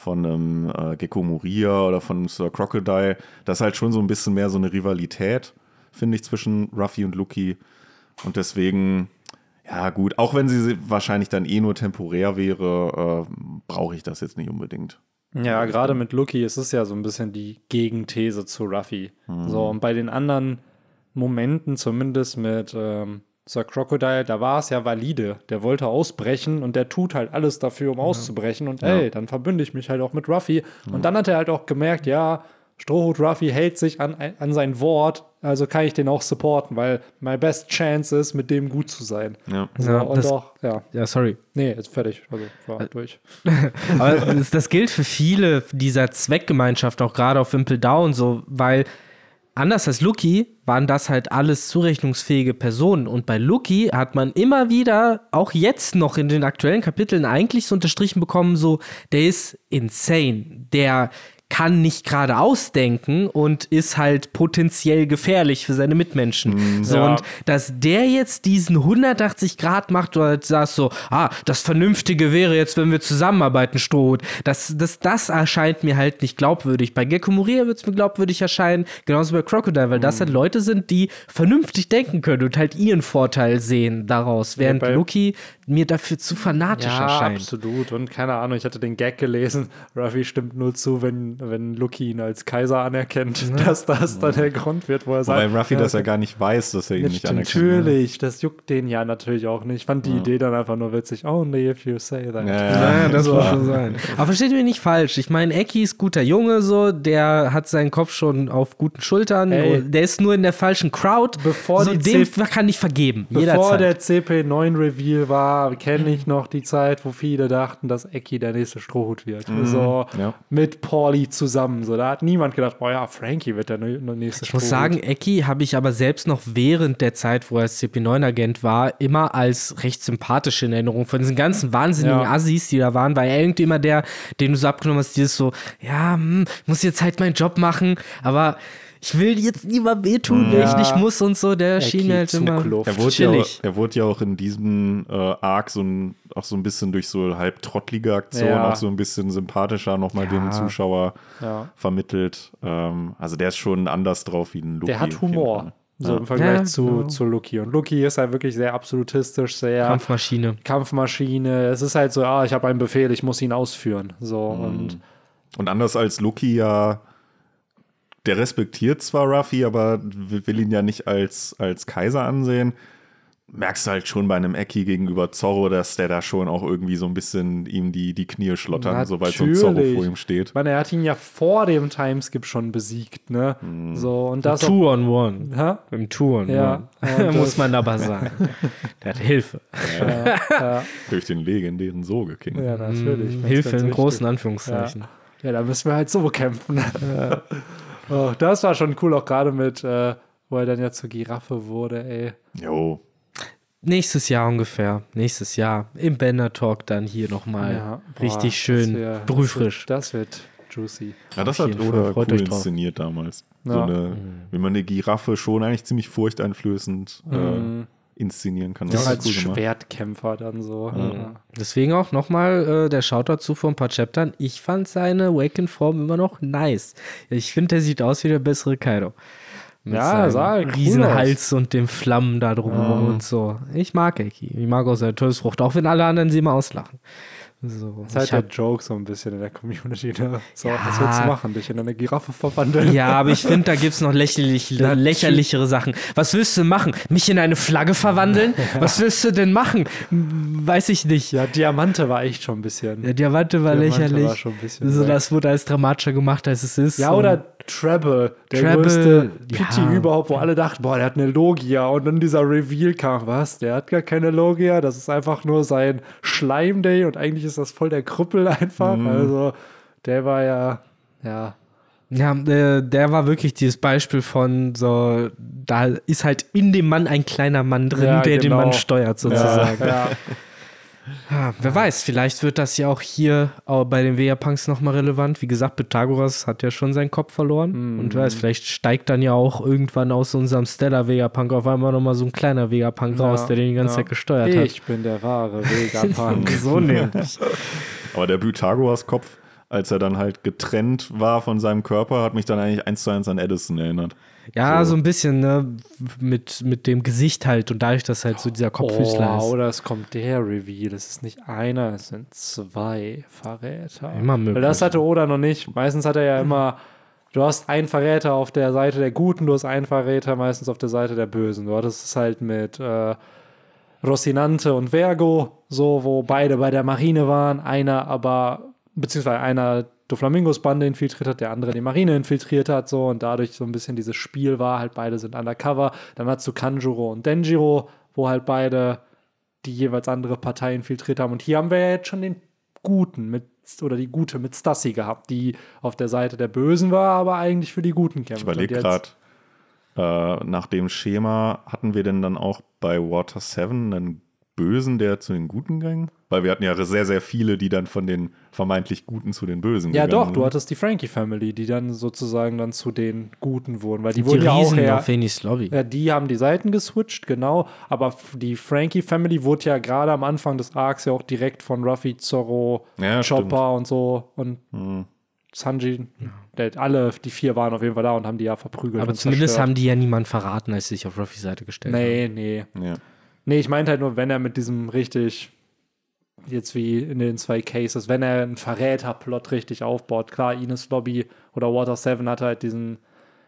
von einem äh, Gecko Moria oder von Sir Crocodile. Das ist halt schon so ein bisschen mehr so eine Rivalität, finde ich, zwischen Ruffy und Luki. Und deswegen, ja gut, auch wenn sie wahrscheinlich dann eh nur temporär wäre, äh, brauche ich das jetzt nicht unbedingt. Ja, gerade mit Lucky ist es ja so ein bisschen die Gegenthese zu Ruffy. Mhm. So, und bei den anderen Momenten, zumindest mit ähm, Sir Crocodile, da war es ja valide. Der wollte ausbrechen und der tut halt alles dafür, um ja. auszubrechen. Und ey, ja. dann verbünde ich mich halt auch mit Ruffy. Mhm. Und dann hat er halt auch gemerkt, ja, Strohhut Ruffy hält sich an, an sein Wort, also kann ich den auch supporten, weil my best chance ist, mit dem gut zu sein. Ja, so, ja und das, auch, ja. Ja, sorry. Nee, jetzt fertig. Also war äh, durch. Aber das, das, gilt für viele dieser Zweckgemeinschaft, auch gerade auf Wimple Down, so, weil anders als Lucky waren das halt alles zurechnungsfähige Personen. Und bei Lucky hat man immer wieder, auch jetzt noch in den aktuellen Kapiteln, eigentlich so unterstrichen bekommen, so, der ist insane. Der kann nicht gerade ausdenken und ist halt potenziell gefährlich für seine Mitmenschen. Mhm, so, ja. und dass der jetzt diesen 180 Grad macht oder sagst so, ah, das Vernünftige wäre jetzt, wenn wir zusammenarbeiten, Strohhut. Das, das, das erscheint mir halt nicht glaubwürdig. Bei Gecko Moria wird es mir glaubwürdig erscheinen, genauso bei Crocodile, weil mhm. das halt Leute sind, die vernünftig denken können und halt ihren Vorteil sehen daraus, während ja, Lucky mir dafür zu fanatisch ja, erscheint. absolut. Und keine Ahnung, ich hatte den Gag gelesen, Ruffy stimmt nur zu, wenn wenn Lucky ihn als Kaiser anerkennt, dass das dann der Grund wird, wo er sagt. Weil Ruffy ja, das ja gar nicht weiß, dass er ihn nicht anerkennt. ne? Natürlich, das juckt den ja natürlich auch nicht. Ich fand die Idee dann einfach nur witzig. Only if you say that. Ja, Ja, ja. das So. muss schon sein. Aber versteht mich nicht falsch. Ich meine, Eki ist guter Junge, so, der hat seinen Kopf schon auf guten Schultern. Ey. Der ist nur in der falschen Crowd. Bevor so, die dem C- kann ich vergeben. Bevor jederzeit. der CP9-Reveal war, kenne ich noch die Zeit, wo viele dachten, dass Eki der nächste Strohhut wird. So ja. mit Pauli zusammen. So, da hat niemand gedacht, oh ja, Frankie wird der nächste Ich muss sagen, Eki habe ich aber selbst noch während der Zeit, wo er als CP9-Agent war, immer als recht sympathisch in Erinnerung. Von diesen ganzen wahnsinnigen Ja. Assis, die da waren, war er irgendwie immer der, den du so abgenommen hast, dieses so, ja, hm, muss jetzt halt meinen Job machen, aber ich will jetzt niemand wehtun, wenn ich Ja. nicht muss und so. Der schien mir halt immer. Er wurde, ja auch, chillig. er wurde ja auch in diesem äh, Arc so ein, auch so ein bisschen durch so halb trottlige Aktionen Ja. auch so ein bisschen sympathischer nochmal Ja. dem Zuschauer Ja. vermittelt. Ähm, also der ist schon anders drauf wie ein Lucky. Der hat Humor. So Ja. im Vergleich Ja, zu, genau. zu Lucky. Und Lucky ist halt wirklich sehr absolutistisch, sehr Kampfmaschine. Kampfmaschine. Es ist halt so, ah, ich habe einen Befehl, ich muss ihn ausführen. So Mhm. und Und anders als Lucky ja, der respektiert zwar Ruffy, aber will ihn ja nicht als, als Kaiser ansehen. Merkst du halt schon bei einem Eki gegenüber Zorro, dass der da schon auch irgendwie so ein bisschen ihm die, die Knie schlottern, sobald so ein Zorro vor ihm steht. Ich meine, er hat ihn ja vor dem Timeskip schon besiegt, ne? Mhm. So, und das Two on one. Hä? Im Two on Ja, one. Muss man aber sagen. Der hat Hilfe. ja, Durch den legendären Soge King. ja, natürlich. Hilfe in wichtig. großen Anführungszeichen. Ja, da müssen wir halt so kämpfen. oh, das war schon cool, auch gerade mit, äh, wo er dann ja zur Giraffe wurde, ey. Jo. Nächstes Jahr ungefähr. Nächstes Jahr. Im Banner Talk dann hier nochmal. Ja, boah, Richtig das schön. wär- brühfrisch. Das wird juicy. Ja, das hat Oda cool inszeniert damals. So Ja. eine, wie man eine Giraffe schon eigentlich ziemlich furchteinflößend äh, inszenieren kann. Ja, Das als ist cool gemacht. Schwertkämpfer dann so. Ja. Deswegen auch nochmal äh, der Shoutout zu vor ein paar Chaptern. Ich fand seine Awaken-Form immer noch nice. Ich finde, der sieht aus wie der bessere Kaido. Mit Ja, sah cool Riesenhals und dem Flammen da drumherum und so. Ich mag Eki. Ich mag auch seine Todesfrucht, auch wenn alle anderen sie immer auslachen. So, Das ist halt der Joke so ein bisschen in der Community. Ne? So, Ja. was willst du machen? Dich in eine Giraffe verwandeln? ja, aber ich finde, da gibt es noch lächerlich, lächerlichere Sachen. Was willst du machen? Mich in eine Flagge verwandeln? Was willst du denn machen? Weiß ich nicht. Ja, Diamante war echt schon ein bisschen. Der Diamante war Diamante lächerlich. war schon ein bisschen so, das wurde als dramatischer gemacht, als es ist. Ja, oder Treble, der Treble, größte ja. Pity überhaupt, wo alle dachten, boah, der hat eine Logia. Und dann dieser Reveal kam, was? Der hat gar keine Logia, das ist einfach nur sein Schleimday und eigentlich ist das voll der Krüppel einfach. Mhm. Also, der war ja, ja, Ja, äh, der war wirklich dieses Beispiel von so, da ist halt in dem Mann ein kleiner Mann drin, Ja, der den genau. Mann steuert sozusagen. ja. Ja, wer weiß, vielleicht wird das ja auch hier auch bei den Vegapunks nochmal relevant. Wie gesagt, Pythagoras hat ja schon seinen Kopf verloren. Und wer weiß, vielleicht steigt dann ja auch irgendwann aus unserem Stellar Vegapunk auf einmal nochmal so ein kleiner Vegapunk raus, der den die ganze ja. Zeit gesteuert hat. Ich bin der wahre Vegapunk. So nämlich. Aber der Pythagoras-Kopf, als er dann halt getrennt war von seinem Körper, hat mich dann eigentlich eins zu eins an Edison erinnert. Ja, So. so ein bisschen, ne, mit, mit dem Gesicht halt und dadurch, dass halt so dieser Kopffüßler Oh, ist. oder es kommt der Reveal. Es ist nicht einer, es sind zwei Verräter. Immer möglich. Weil das hatte Oda noch nicht. Meistens hat er ja immer, du hast einen Verräter auf der Seite der Guten, du hast einen Verräter meistens auf der Seite der Bösen. Du hattest es halt mit äh, Rocinante und Vergo, so, wo beide bei der Marine waren. Einer aber, beziehungsweise einer Doflamingos Bande infiltriert hat, der andere die Marine infiltriert hat, so und dadurch so ein bisschen dieses Spiel war, halt beide sind undercover. Dann hast du Kanjuro und Denjiro, wo halt beide die jeweils andere Partei infiltriert haben. Und hier haben wir ja jetzt schon den Guten mit, oder die Gute mit Stassi gehabt, die auf der Seite der Bösen war, aber eigentlich für die Guten kämpft. Ich überlege gerade, äh, nach dem Schema hatten wir denn dann auch bei Water 7 einen Bösen, der zu den Guten ging? Weil wir hatten ja sehr, sehr viele, die dann von den vermeintlich Guten zu den Bösen Ja, gegangen doch, du hattest die Frankie Family, die dann sozusagen dann zu den Guten wurden, weil die, Die wurden ja auch her, auf Lobby. Ja, die haben die Seiten geswitcht, genau. Aber die Frankie Family wurde ja gerade am Anfang des Arcs ja auch direkt von Ruffy, Zorro, Ja, Chopper stimmt. und so und Sanji. Der, alle, die vier waren auf jeden Fall da und haben die ja verprügelt. Aber und zumindest zerstört. haben die ja niemand verraten, als sie sich auf Ruffys Seite gestellt haben. Nee, nee. Ja. Nee, ich meinte halt nur, wenn er mit diesem richtig jetzt wie in den zwei Cases, wenn er einen Verräterplot richtig aufbaut. Klar, Ines Lobby oder Water 7 hat halt diesen,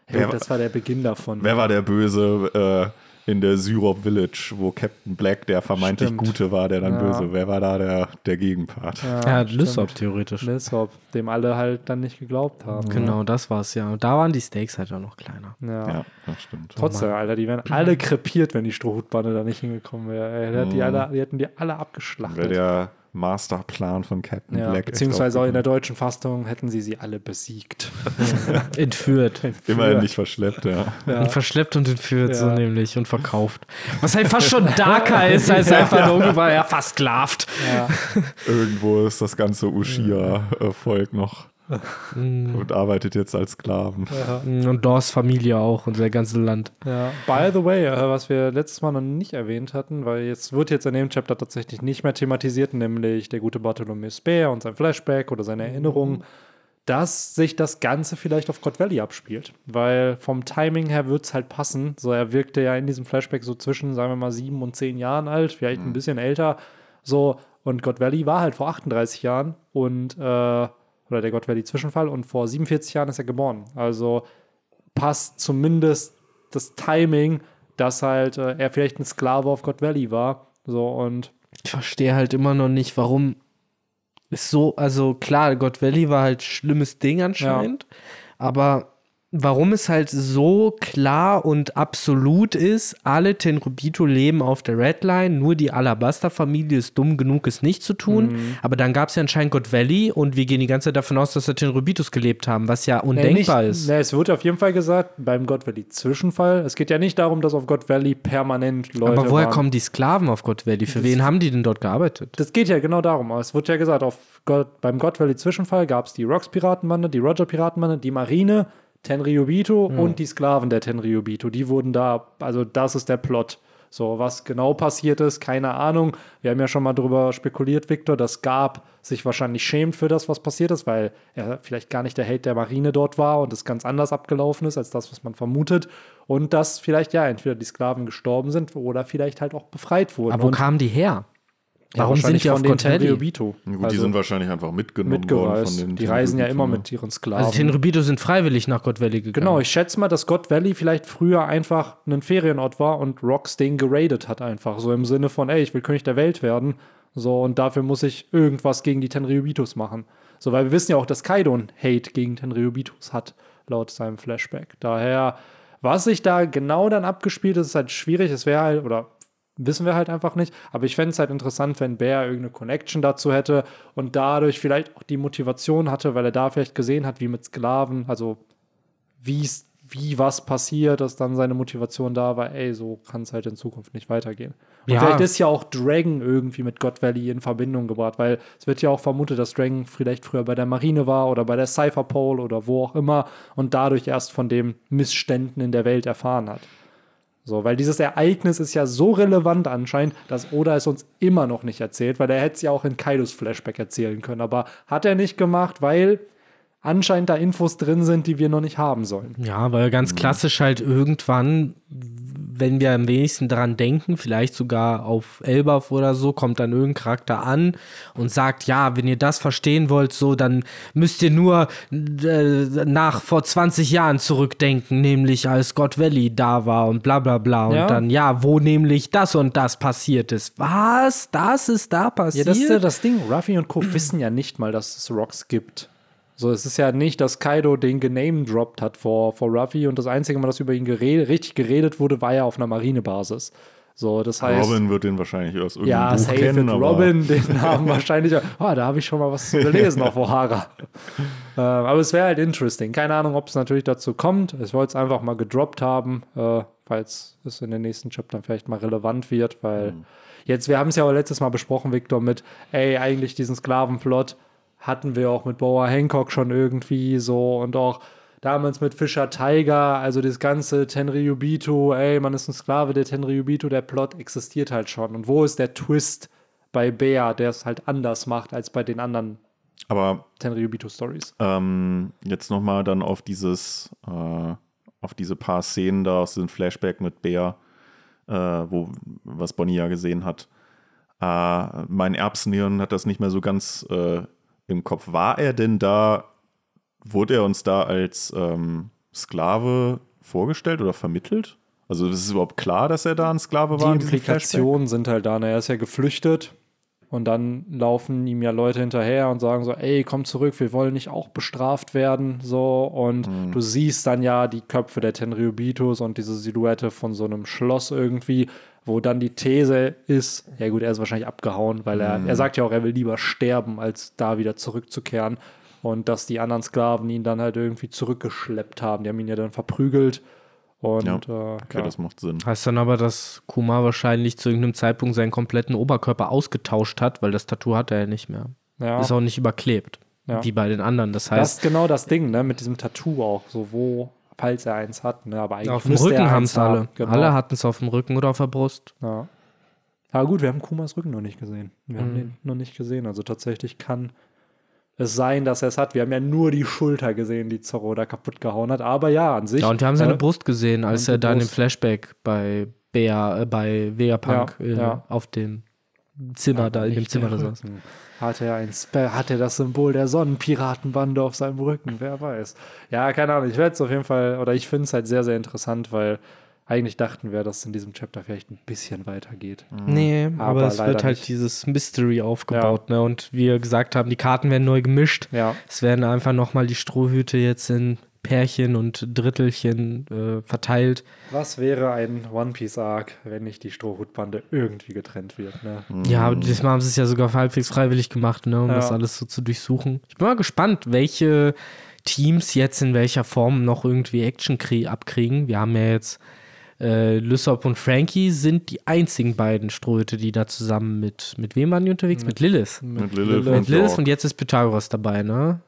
hey, das war der Beginn davon. Wer war der Böse? Äh in der Syrop Village, wo Captain Black der vermeintlich stimmt. Gute war, der dann ja. böse. Wer war da der, der Gegenpart? Ja, ja Lysop theoretisch. Lysop, dem alle halt dann nicht geglaubt haben. Genau, das war's ja. Da waren die Stakes halt auch noch kleiner. Ja, ja das stimmt. Trotzdem, oh Alter, die wären alle krepiert, wenn die Strohhutbande da nicht hingekommen wäre. Die, mhm. die hätten die alle abgeschlachtet. Wäre der Masterplan von Captain ja, Black. Beziehungsweise auch in der deutschen Fassung hätten sie sie alle besiegt. entführt. entführt. Immerhin nicht verschleppt, ja. ja. Verschleppt und entführt, ja. so nämlich, und verkauft. Was halt fast schon darker ist, als einfach nur irgendwann ja, versklavt. Irgendwo ist das ganze Ushia-Volk noch. Und arbeitet jetzt als Sklaven. Ja. Mm, und Dors Familie auch und sein ganzes Land. Ja. By the way, äh, was wir letztes Mal noch nicht erwähnt hatten, weil jetzt wird jetzt in dem Chapter tatsächlich nicht mehr thematisiert, nämlich der gute Bartholomew Speer und sein Flashback oder seine Erinnerungen, mhm. dass sich das Ganze vielleicht auf God Valley abspielt. Weil vom Timing her wird es halt passen. So, er wirkte ja in diesem Flashback so zwischen, sagen wir mal, sieben und zehn Jahren alt, vielleicht mhm. ein bisschen älter. So, und God Valley war halt vor 38 Jahren und äh, oder der God Valley Zwischenfall und vor 47 Jahren ist er geboren. Also passt zumindest das Timing, dass halt äh, er vielleicht ein Sklave auf God Valley war. So und ich verstehe halt immer noch nicht, warum ist so, also klar, God Valley war halt schlimmes Ding anscheinend, ja. aber warum es halt so klar und absolut ist, alle Tenrubito leben auf der Redline, nur die Alabaster-Familie ist dumm genug, es nicht zu tun. Mhm. Aber dann gab es ja anscheinend God Valley und wir gehen die ganze Zeit davon aus, dass da Tenrubitos gelebt haben, was ja undenkbar nee, nicht, ist. Nee, es wird auf jeden Fall gesagt, beim God Valley-Zwischenfall, es geht ja nicht darum, dass auf God Valley permanent Leute Aber woher waren. kommen die Sklaven auf God Valley? Für das, wen haben die denn dort gearbeitet? Das geht ja genau darum. Es wird ja gesagt, auf God, beim God Valley-Zwischenfall gab es die Rocks-Piratenbande, die Roger-Piratenbande, die Marine, Tenryubito mhm. und die Sklaven der Tenryubito. Die wurden da, also das ist der Plot. So, was genau passiert ist, keine Ahnung. Wir haben ja schon mal darüber spekuliert, Victor, dass Gab sich wahrscheinlich schämt für das, was passiert ist, weil er vielleicht gar nicht der Held der Marine dort war und es ganz anders abgelaufen ist, als das, was man vermutet. Und dass vielleicht ja entweder die Sklaven gestorben sind oder vielleicht halt auch befreit wurden. Aber wo und kamen die her? Warum ja, sind die auf Tenryubito? Gut, also die sind wahrscheinlich einfach mitgenommen worden von den Die reisen ja immer mit ihren Sklaven. Also Tenryubito sind freiwillig nach God Valley gegangen. Genau, ich schätze mal, dass God Valley vielleicht früher einfach ein Ferienort war und Rox den geradet hat einfach. So im Sinne von, ey, ich will König der Welt werden. So, und dafür muss ich irgendwas gegen die Tenryubitos machen. So, weil wir wissen ja auch, dass Kaido ein Hate gegen Tenryubitos hat, laut seinem Flashback. Daher, was sich da genau dann abgespielt ist, ist halt schwierig. Es wäre halt, oder Wissen wir halt einfach nicht. Aber ich fände es halt interessant, wenn Bear irgendeine Connection dazu hätte und dadurch vielleicht auch die Motivation hatte, weil er da vielleicht gesehen hat, wie mit Sklaven, also wie was passiert, dass dann seine Motivation da war, ey, so kann es halt in Zukunft nicht weitergehen. Und ja. vielleicht ist ja auch Dragon irgendwie mit God Valley in Verbindung gebracht, weil es wird ja auch vermutet, dass Dragon vielleicht früher bei der Marine war oder bei der Cypher Pole oder wo auch immer und dadurch erst von den Missständen in der Welt erfahren hat. So, weil dieses Ereignis ist ja so relevant anscheinend, dass Oda es uns immer noch nicht erzählt, weil er hätte es ja auch in Kaidos Flashback erzählen können. Aber hat er nicht gemacht, weil anscheinend da Infos drin sind, die wir noch nicht haben sollen. Ja, weil ganz klassisch halt irgendwann wenn wir am wenigsten daran denken, vielleicht sogar auf Elbaf oder so, kommt dann irgendein Charakter an und sagt, ja, wenn ihr das verstehen wollt, so, dann müsst ihr nur äh, nach vor 20 Jahren zurückdenken, nämlich als Scott Valley da war und bla bla bla. Und ja. dann, ja, wo nämlich das und das passiert ist. Was? Das ist da passiert? Ja, das ist ja das Ding. Ruffy und Co. wissen ja nicht mal, dass es Rocks gibt. So, es ist ja nicht, dass Kaido den genamedroppt hat vor, vor Ruffy und das einzige Mal, dass über ihn geredet, richtig geredet wurde, war ja auf einer Marinebasis. So, das heißt, Robin wird den wahrscheinlich aus irgendeinem ja, Buch safe kennen. Ja, Robin, den Namen wahrscheinlich. Oh, da habe ich schon mal was gelesen auf O'Hara. äh, aber es wäre halt interesting. Keine Ahnung, ob es natürlich dazu kommt. Ich wollte es einfach mal gedroppt haben, äh, falls es in den nächsten Chaptern vielleicht mal relevant wird, weil mhm. jetzt, wir haben es ja auch letztes Mal besprochen, Victor, mit, ey, eigentlich diesen Sklavenplot hatten wir auch mit Boa Hancock schon irgendwie so und auch damals mit Fischer Tiger, also das ganze Tenryubito, ey, man ist ein Sklave der Tenryubito, der Plot existiert halt schon. Und wo ist der Twist bei Bea, der es halt anders macht als bei den anderen aber Tenryubito-Stories? Ähm, jetzt nochmal dann auf dieses, äh, auf diese paar Szenen da aus dem Flashback mit Bea, äh, wo, was Bonnie ja gesehen hat. äh, mein Erbsenhirn hat das nicht mehr so ganz äh, im Kopf. War er denn da, wurde er uns da als ähm, Sklave vorgestellt oder vermittelt? Also ist es überhaupt klar, dass er da ein Sklave war? Die Implikationen sind halt da. Ne? Er ist ja geflüchtet und dann laufen ihm ja Leute hinterher und sagen so, ey, komm zurück, wir wollen nicht auch bestraft werden. So, und mhm. du siehst dann ja die Köpfe der Tenryubitos und diese Silhouette von so einem Schloss irgendwie, wo dann die These ist, ja gut, er ist wahrscheinlich abgehauen, weil er, mhm. er sagt ja auch, er will lieber sterben, als da wieder zurückzukehren. Und dass die anderen Sklaven ihn dann halt irgendwie zurückgeschleppt haben. Die haben ihn ja dann verprügelt und, ja, äh, okay, ja. das macht Sinn. Heißt dann aber, dass Kuma wahrscheinlich zu irgendeinem Zeitpunkt seinen kompletten Oberkörper ausgetauscht hat, weil das Tattoo hat er ja nicht mehr. Ja. Ist auch nicht überklebt, ja. wie bei den anderen. Das heißt. Das ist genau das Ding, ne, mit diesem Tattoo auch, so wo, falls er eins hat, ne, aber eigentlich auf dem Rücken haben es alle. Genau. Alle hatten es auf dem Rücken oder auf der Brust. Ja. Aber gut, wir haben Kumas Rücken noch nicht gesehen. Wir mhm. haben den noch nicht gesehen. Also tatsächlich kann es sein, dass er es hat. Wir haben ja nur die Schulter gesehen, die Zorro da kaputt gehauen hat. Aber ja, an sich. Ja, und wir haben seine äh, Brust gesehen, als er dann im Flashback bei Bea, äh, bei Vegapunk ja, äh, ja. auf dem Zimmer, ja, da in dem Zimmer da saß. Hat er, ein hat er das Symbol der Sonnenpiratenbande auf seinem Rücken? Wer weiß. Ja, keine Ahnung. Ich werde es auf jeden Fall, oder ich finde es halt sehr, sehr interessant, weil eigentlich dachten wir, dass es in diesem Chapter vielleicht ein bisschen weitergeht. Mhm. Nee, aber, aber es wird halt nicht. dieses Mystery aufgebaut. Ja. Ne? Und wie wir gesagt haben, die Karten werden neu gemischt. Ja. Es werden einfach nochmal die Strohhüte jetzt in Pärchen und Drittelchen äh, verteilt. Was wäre ein One Piece Arc, wenn nicht die Strohhutbande irgendwie getrennt wird? Ne? Mhm. Ja, diesmal haben sie es ja sogar halbwegs freiwillig gemacht, ne, um ja. das alles so zu durchsuchen. Ich bin mal gespannt, welche Teams jetzt in welcher Form noch irgendwie Action abkriegen. Wir haben ja jetzt äh, Lysop und Frankie sind die einzigen beiden Strohhüte, die da zusammen mit, mit wem waren die unterwegs? Mit, mit Lilith. Mit, Lilith, mit Lilith und jetzt ist Pythagoras dabei, ne?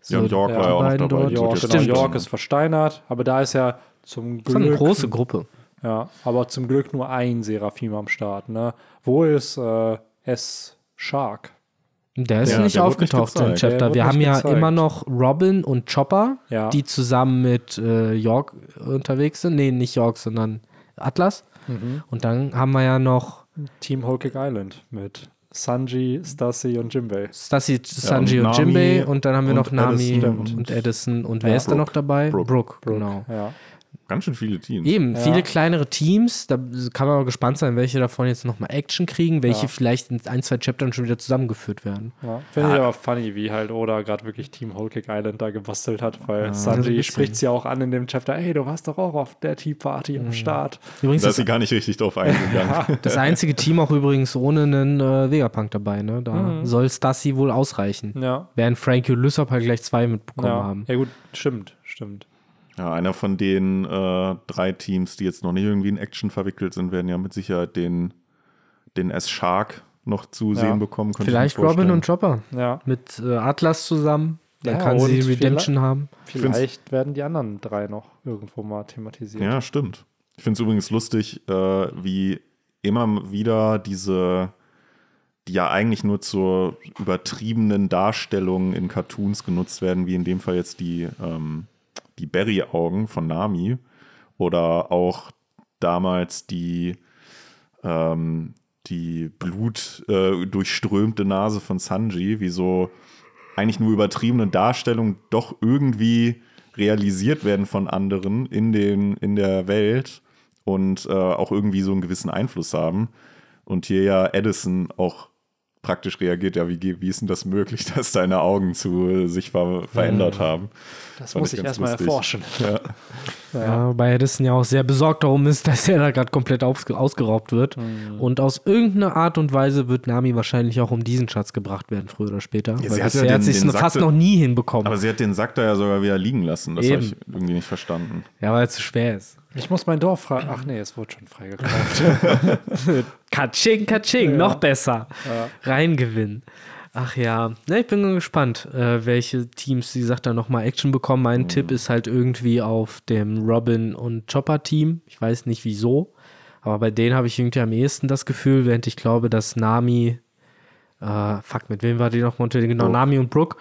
So, ja, und York war ja auch noch dabei. York, Stimmt. York ist versteinert, aber da ist ja zum Glück. Das ist eine große Gruppe. Ja, aber zum Glück nur ein Seraphim am Start, ne? Wo ist äh, S. Shark? Der ist ja, nicht der aufgetaucht nicht im Chapter. Wir haben ja gezeigt. immer noch Robin und Chopper, ja. die zusammen mit äh, York unterwegs sind. Nee, nicht York, sondern Atlas. Mhm. Und dann haben wir ja noch Team Cake Island mit Sanji, Stassi und Jimbei. Stassi, Sanji ja, und, und Jimbei und dann haben wir noch Nami Edison und, und, Edison. Und wer ist da noch dabei? Brooke, Brooke, Brooke genau. Ja. Ganz schön viele Teams. Eben, ja. viele kleinere Teams. Da kann man aber gespannt sein, welche davon jetzt nochmal Action kriegen, welche ja. vielleicht in ein, zwei Chaptern schon wieder zusammengeführt werden. Ja. Finde ich aber funny, wie halt Oda gerade wirklich Team Whole Cake Island da gebastelt hat, weil Sanji spricht sie ja auch an in dem Chapter, hey, du warst doch auch auf der Tea Party mhm. am Start. Übrigens da ist sie gar nicht richtig drauf eingegangen. das einzige Team auch übrigens ohne einen äh, Vegapunk dabei, ne? Da mhm. soll Stassi wohl ausreichen. Ja. Während Frankie und Lysop halt gleich zwei mitbekommen haben. Ja gut, stimmt, stimmt. Ja, einer von den äh, drei Teams, die jetzt noch nicht irgendwie in Action verwickelt sind, werden ja mit Sicherheit den, den S-Shark noch zu ja. sehen bekommen. Vielleicht Robin und Chopper. Ja. Mit äh, Atlas zusammen. Dann ja, kann sie Redemption haben. Vielleicht werden die anderen drei noch irgendwo mal thematisiert. Ja, stimmt. Ich finde es übrigens lustig, äh, wie immer wieder diese, die ja eigentlich nur zur übertriebenen Darstellung in Cartoons genutzt werden, wie in dem Fall jetzt die ähm, die Berry-Augen von Nami oder auch damals die, ähm, die Blut äh, Nase von Sanji, wie so eigentlich nur übertriebene Darstellungen doch irgendwie realisiert werden von anderen in, den, in der Welt und äh, auch irgendwie so einen gewissen Einfluss haben. Und hier ja Edison auch praktisch reagiert, ja, wie, wie ist denn das möglich, dass deine Augen zu sich ver verändert mhm. haben? Das Fand muss ich, erstmal erforschen. Ja. ja. ja, wobei Edison ja auch sehr besorgt darum ist, dass er da gerade komplett ausgeraubt wird. Mhm. Und aus irgendeiner Art und Weise wird Nami wahrscheinlich auch um diesen Schatz gebracht werden, früher oder später. Ja, sie hat, ja hat sich fast noch nie hinbekommen. Aber sie hat den Sack da ja sogar wieder liegen lassen. Das habe ich irgendwie nicht verstanden. Ja, weil es zu schwer ist. Ich muss mein Dorf fragen. Ach nee, es wurde schon freigekauft. Katsching, Katsching, ja. noch besser. Ja. Reingewinnen. Ach ja, ja ich bin gespannt, äh, welche Teams, wie gesagt, da nochmal Action bekommen. Mein mhm. Tipp ist halt irgendwie auf dem Robin und Chopper Team. Ich weiß nicht wieso, aber bei denen habe ich irgendwie am ehesten das Gefühl, während ich glaube, dass Nami, äh, fuck, mit wem war die noch? Genau, Brooke. Nami und Brooke,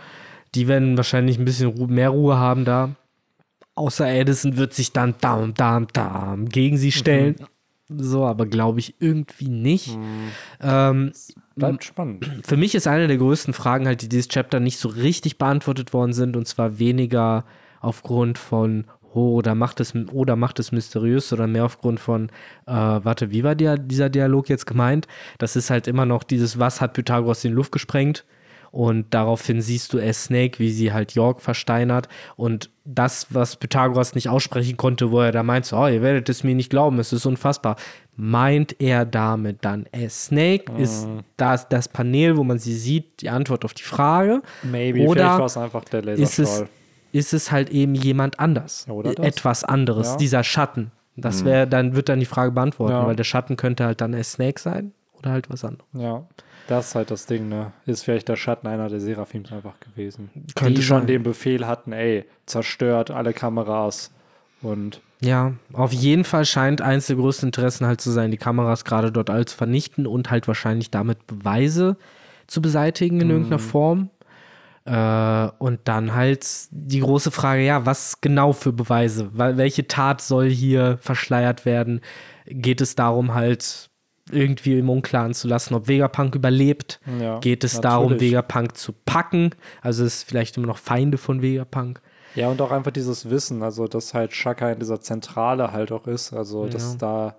die werden wahrscheinlich ein bisschen mehr Ruhe haben da außer Edison wird sich dann dam, dam, dam gegen sie stellen. Mhm. so, aber glaube ich irgendwie nicht. Mhm. Ähm, Bleibt spannend. für mich ist eine der größten Fragen halt, die dieses Chapter nicht so richtig beantwortet worden sind, und zwar weniger aufgrund von, oh, oder macht es, oder macht es mysteriös, sondern mehr aufgrund von, äh, warte, wie war der, dieser Dialog jetzt gemeint? Das ist halt immer noch dieses, was hat Pythagoras in die Luft gesprengt? Und daraufhin siehst du es Snake, wie sie halt York versteinert. Und das, was Pythagoras nicht aussprechen konnte, wo er da meint, so, oh, ihr werdet es mir nicht glauben, es ist unfassbar. Meint er damit dann es Snake? Ist das das Panel, wo man sie sieht, die Antwort auf die Frage? Maybe, Oder vielleicht war es einfach der ist es, ist es halt eben jemand anders. Etwas anderes, Ja. dieser Schatten. Das wäre, dann wird dann die Frage beantworten, Ja. weil der Schatten könnte halt dann es Snake sein oder halt was anderes. Ja, das ist halt das Ding, ne? Ist vielleicht der Schatten einer der Seraphims einfach gewesen. Könnte die schon sein. den Befehl hatten, ey, zerstört alle Kameras und Ja, auf jeden Fall scheint eins der größten Interessen halt zu sein, die Kameras gerade dort all zu vernichten und halt wahrscheinlich damit Beweise zu beseitigen in irgendeiner Form. Äh, und dann halt die große Frage, ja, was genau für Beweise? Weil, welche Tat soll hier verschleiert werden? Geht es darum, halt irgendwie im Unklaren zu lassen, ob Vegapunk überlebt? Ja, Geht es darum, natürlich. Vegapunk zu packen? Also es ist vielleicht immer noch Feinde von Vegapunk. Ja, und auch einfach dieses Wissen, also dass halt Shaka in dieser Zentrale halt auch ist, also dass da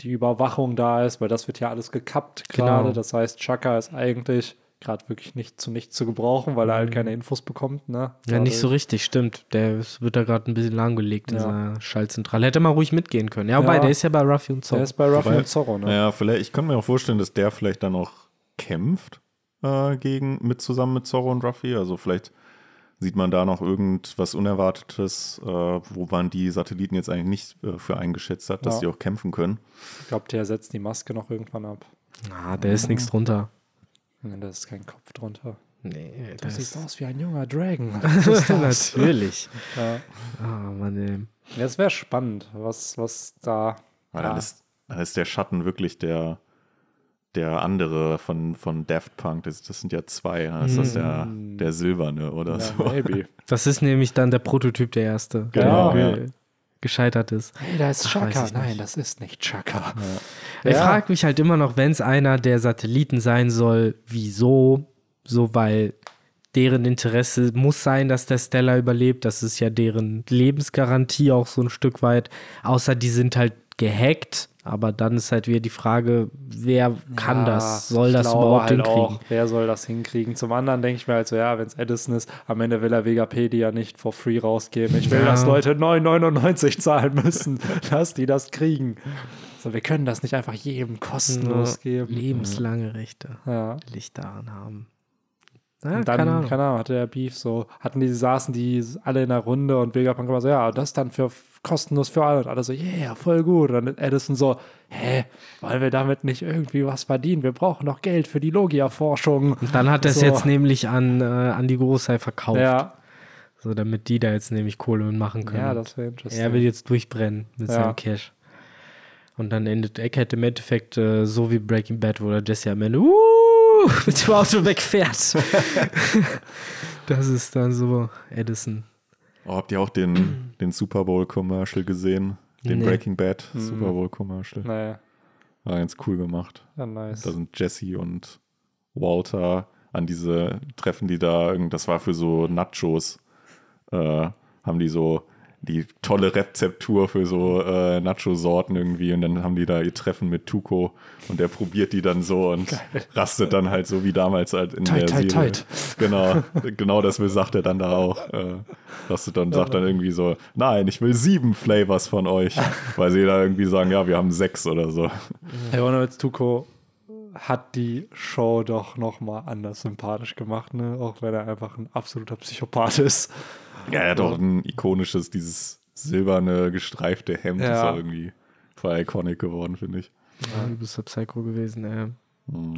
die Überwachung da ist, weil das wird ja alles gekappt gerade. Genau. Das heißt, Shaka ist eigentlich gerade wirklich nicht zu nichts zu gebrauchen, weil er halt keine Infos bekommt, ne? Mhm. Ja, nicht so richtig, stimmt. Der wird da gerade ein bisschen lahmgelegt in Ja. seiner Schaltzentrale. Hätte mal ruhig mitgehen können. Ja, wobei, Ja. der ist ja bei Ruffy und Zorro. Der ist bei Ruffy Wobei- und Zorro, ne? Naja, vielleicht, ich kann mir auch vorstellen, dass der vielleicht dann auch kämpft äh, gegen, mit zusammen mit Zorro und Ruffy. Also vielleicht sieht man da noch irgendwas Unerwartetes, äh, wo man die Satelliten jetzt eigentlich nicht äh, für eingeschätzt hat, dass Ja. die auch kämpfen können. Ich glaube, der setzt die Maske noch irgendwann ab. Ah, der ist nichts drunter. Nee, da ist kein Kopf drunter. Nee, Du siehst aus wie ein junger Dragon. natürlich. ja. Ah, Mann, ey. Ja, es wäre spannend, was, was da. Weil Ja. dann, ist, dann ist der Schatten wirklich der, der andere von, von Daft Punk. Das, das sind ja zwei. Dann ist das der, der Silberne oder Ja, so. maybe. Das ist nämlich dann der Prototyp, der erste. Genau, der ja. Gescheitert ist. Hey, da ist Chaka. Nein, das ist nicht Chaka. Ich Ja. frage mich halt immer noch, wenn es einer der Satelliten sein soll, wieso? So, weil deren Interesse muss sein, dass der Stella überlebt. Das ist ja deren Lebensgarantie auch so ein Stück weit. Außer die sind halt gehackt. Aber dann ist halt wieder die Frage, wer kann Ja, das? Soll das überhaupt halt hinkriegen? Auch, wer soll das hinkriegen? Zum anderen denke ich mir halt so, ja, wenn es Edison ist, am Ende will er Vegapedia nicht for free rausgeben. Ich will, Ja. dass Leute 9,99 zahlen müssen, dass die das kriegen. So, wir können das nicht einfach jedem kostenlos geben. Lebenslange Rechte Ja. ich daran haben. Ja, Und dann, keine Ahnung. keine Ahnung, hatte der Beef so, hatten die, saßen die alle in der Runde und Vegapunk war so, ja, das dann für kostenlos für alle. Und alle so, yeah, voll gut. Und dann Edison so, hä, wollen wir damit nicht irgendwie was verdienen? Wir brauchen noch Geld für die Logia-Forschung. Und dann hat er es So. jetzt nämlich an, äh, an die Großei verkauft. Ja, So, damit die da jetzt nämlich Kohle machen können. ja, das wäre interessant. Er will jetzt durchbrennen mit Ja. seinem Cash. Und dann endet Eckhead im Endeffekt äh, so wie Breaking Bad, wo der Jesse am Ende uh, mit dem Auto wegfährt. das ist dann so Edison. Oh, habt ihr auch den, den Super Bowl-Commercial gesehen? Den Nee. Breaking Bad Super Bowl-Commercial. naja, War ganz cool gemacht. ja, nice. Da sind Jesse und Walter an diese Treffen, die da, irgend- das war für so Nachos, äh, haben die so die tolle Rezeptur für so äh, Nacho-Sorten irgendwie und dann haben die da ihr Treffen mit Tuco und der probiert die dann so und rastet dann halt so wie damals halt in Tight, der tight, Serie. tight. Genau, genau das will, sagt er dann da auch. Äh, rastet dann, sagt dann irgendwie so, nein, ich will sieben Flavors von euch, weil sie da irgendwie sagen, ja, wir haben sechs oder so. Hey, Witz, Tuko hat die Show doch noch mal anders sympathisch gemacht, ne? Auch wenn er einfach ein absoluter Psychopath ist. Ja, er hat auch ein ikonisches, dieses silberne, gestreifte Hemd. Ja. Ist auch irgendwie voll iconic geworden, finde ich. Ja, du bist der Psycho gewesen, ey.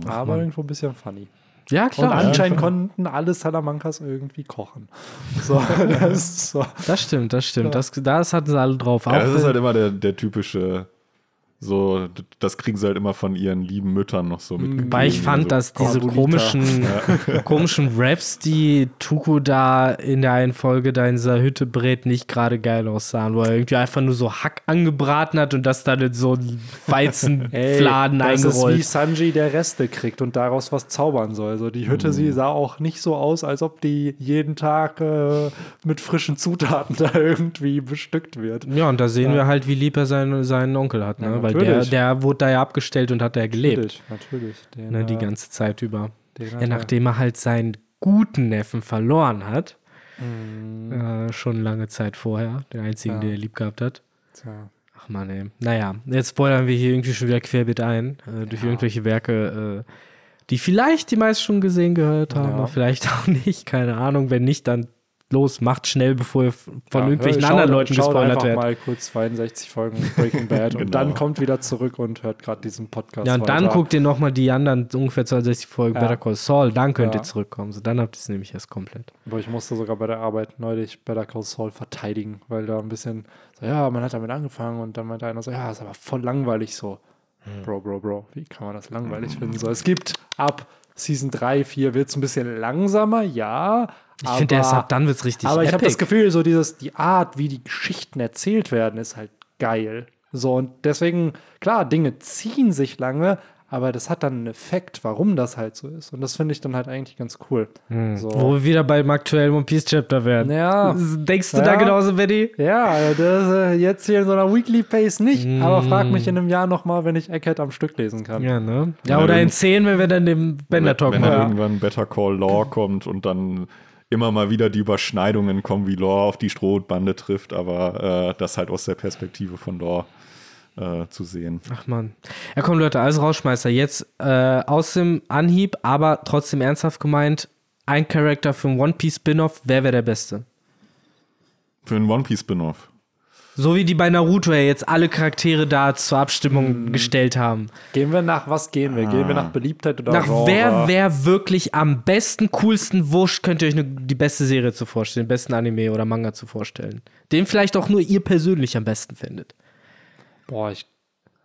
Aber Mann. irgendwo ein bisschen funny. Ja, Und klar. anscheinend konnten alle Salamancas irgendwie kochen. So, das so. Das stimmt, das stimmt. Das, das hatten sie alle drauf. Ja, Auch das ist halt immer der, der typische So, das kriegen sie halt immer von ihren lieben Müttern noch so mitgegeben. Weil ich fand, also, dass diese komischen, komischen Raps, die Tuku da in der einen Folge da in dieser Hütte brät, nicht gerade geil aussahen, wo er irgendwie einfach nur so Hack angebraten hat und das dann in so einen Weizenfladen das ist wie eingerollt. Sanji, der Reste kriegt und daraus was zaubern soll. Also die Hütte, sie sah auch nicht so aus, als ob die jeden Tag äh, mit frischen Zutaten da irgendwie bestückt wird. Ja, und da sehen wir halt, wie lieb er seinen, seinen Onkel hat, ne? Ja, Weil der, natürlich. der wurde da ja abgestellt und hat da gelebt, Natürlich, natürlich. Ne? Die äh, ganze Zeit über. Ja, nachdem er halt seinen guten Neffen verloren hat, Mhm. äh, schon lange Zeit vorher, den einzigen, Ja. den er lieb gehabt hat. Tja. Ach man, ey. Naja, jetzt spoilern wir hier irgendwie schon wieder querbeet ein, äh, durch irgendwelche Werke, äh, die vielleicht die meisten schon gesehen gehört haben, Ja. aber vielleicht auch nicht, keine Ahnung. Wenn nicht, dann los, macht schnell, bevor ihr von Ja, irgendwelchen schaut- anderen Leuten schaut gespoilert einfach werdet. mal kurz 62 Folgen Breaking Bad und Genau. dann kommt wieder zurück und hört gerade diesen Podcast Ja, und dann weiter. guckt ihr nochmal die anderen ungefähr 62 Folgen Ja. Better Call Saul, dann könnt Ja. ihr zurückkommen. So, dann habt ihr es nämlich erst komplett. Aber ich musste sogar bei der Arbeit neulich Better Call Saul verteidigen, weil da ein bisschen so, ja, man hat damit angefangen und dann meinte einer so, ja, ist aber voll langweilig so. Hm. Bro, Bro, Bro, wie kann man das langweilig finden? So, es gibt ab Season 3, 4 wird es ein bisschen langsamer, ja. Ich finde, erst ab dann wird es richtig Aber ich habe das Gefühl, so dieses, die Art, wie die Geschichten erzählt werden, ist halt geil. So, und deswegen, klar, Dinge ziehen sich lange, aber das hat dann einen Effekt, warum das halt so ist. Und das finde ich dann halt eigentlich ganz cool. So. Wo wir wieder beim aktuellen One Piece Chapter werden. Ja. Denkst du Ja. da genauso, Betty? Ja, das äh, jetzt hier in so einer Weekly Pace nicht, aber frag mich in einem Jahr nochmal, wenn ich Eckhead am Stück lesen kann. Ja, ne? Ja, Ja, oder in 10, wenn wir dann den Bender Talk wenn dann machen. irgendwann Better Call Law kommt und dann immer mal wieder die Überschneidungen kommen, wie Law auf die Strohbande trifft, aber äh, das halt aus der Perspektive von Law äh, zu sehen. Ach man. Ja, komm, Leute, alles Rausschmeißer. Jetzt äh, aus dem Anhieb, aber trotzdem ernsthaft gemeint, ein Charakter für ein One Piece Spin-off, wer wäre der Beste? Für einen One Piece Spin-off. So wie die bei Naruto ja jetzt alle Charaktere da zur Abstimmung gestellt haben. Gehen wir nach was gehen wir? Gehen wir nach Beliebtheit oder Nach Genre? wer wäre wirklich am besten, coolsten Wurscht, könnt ihr euch ne, die beste Serie zu vorstellen, den besten Anime oder Manga zu vorstellen. Den vielleicht auch nur ihr persönlich am besten findet. Boah, ich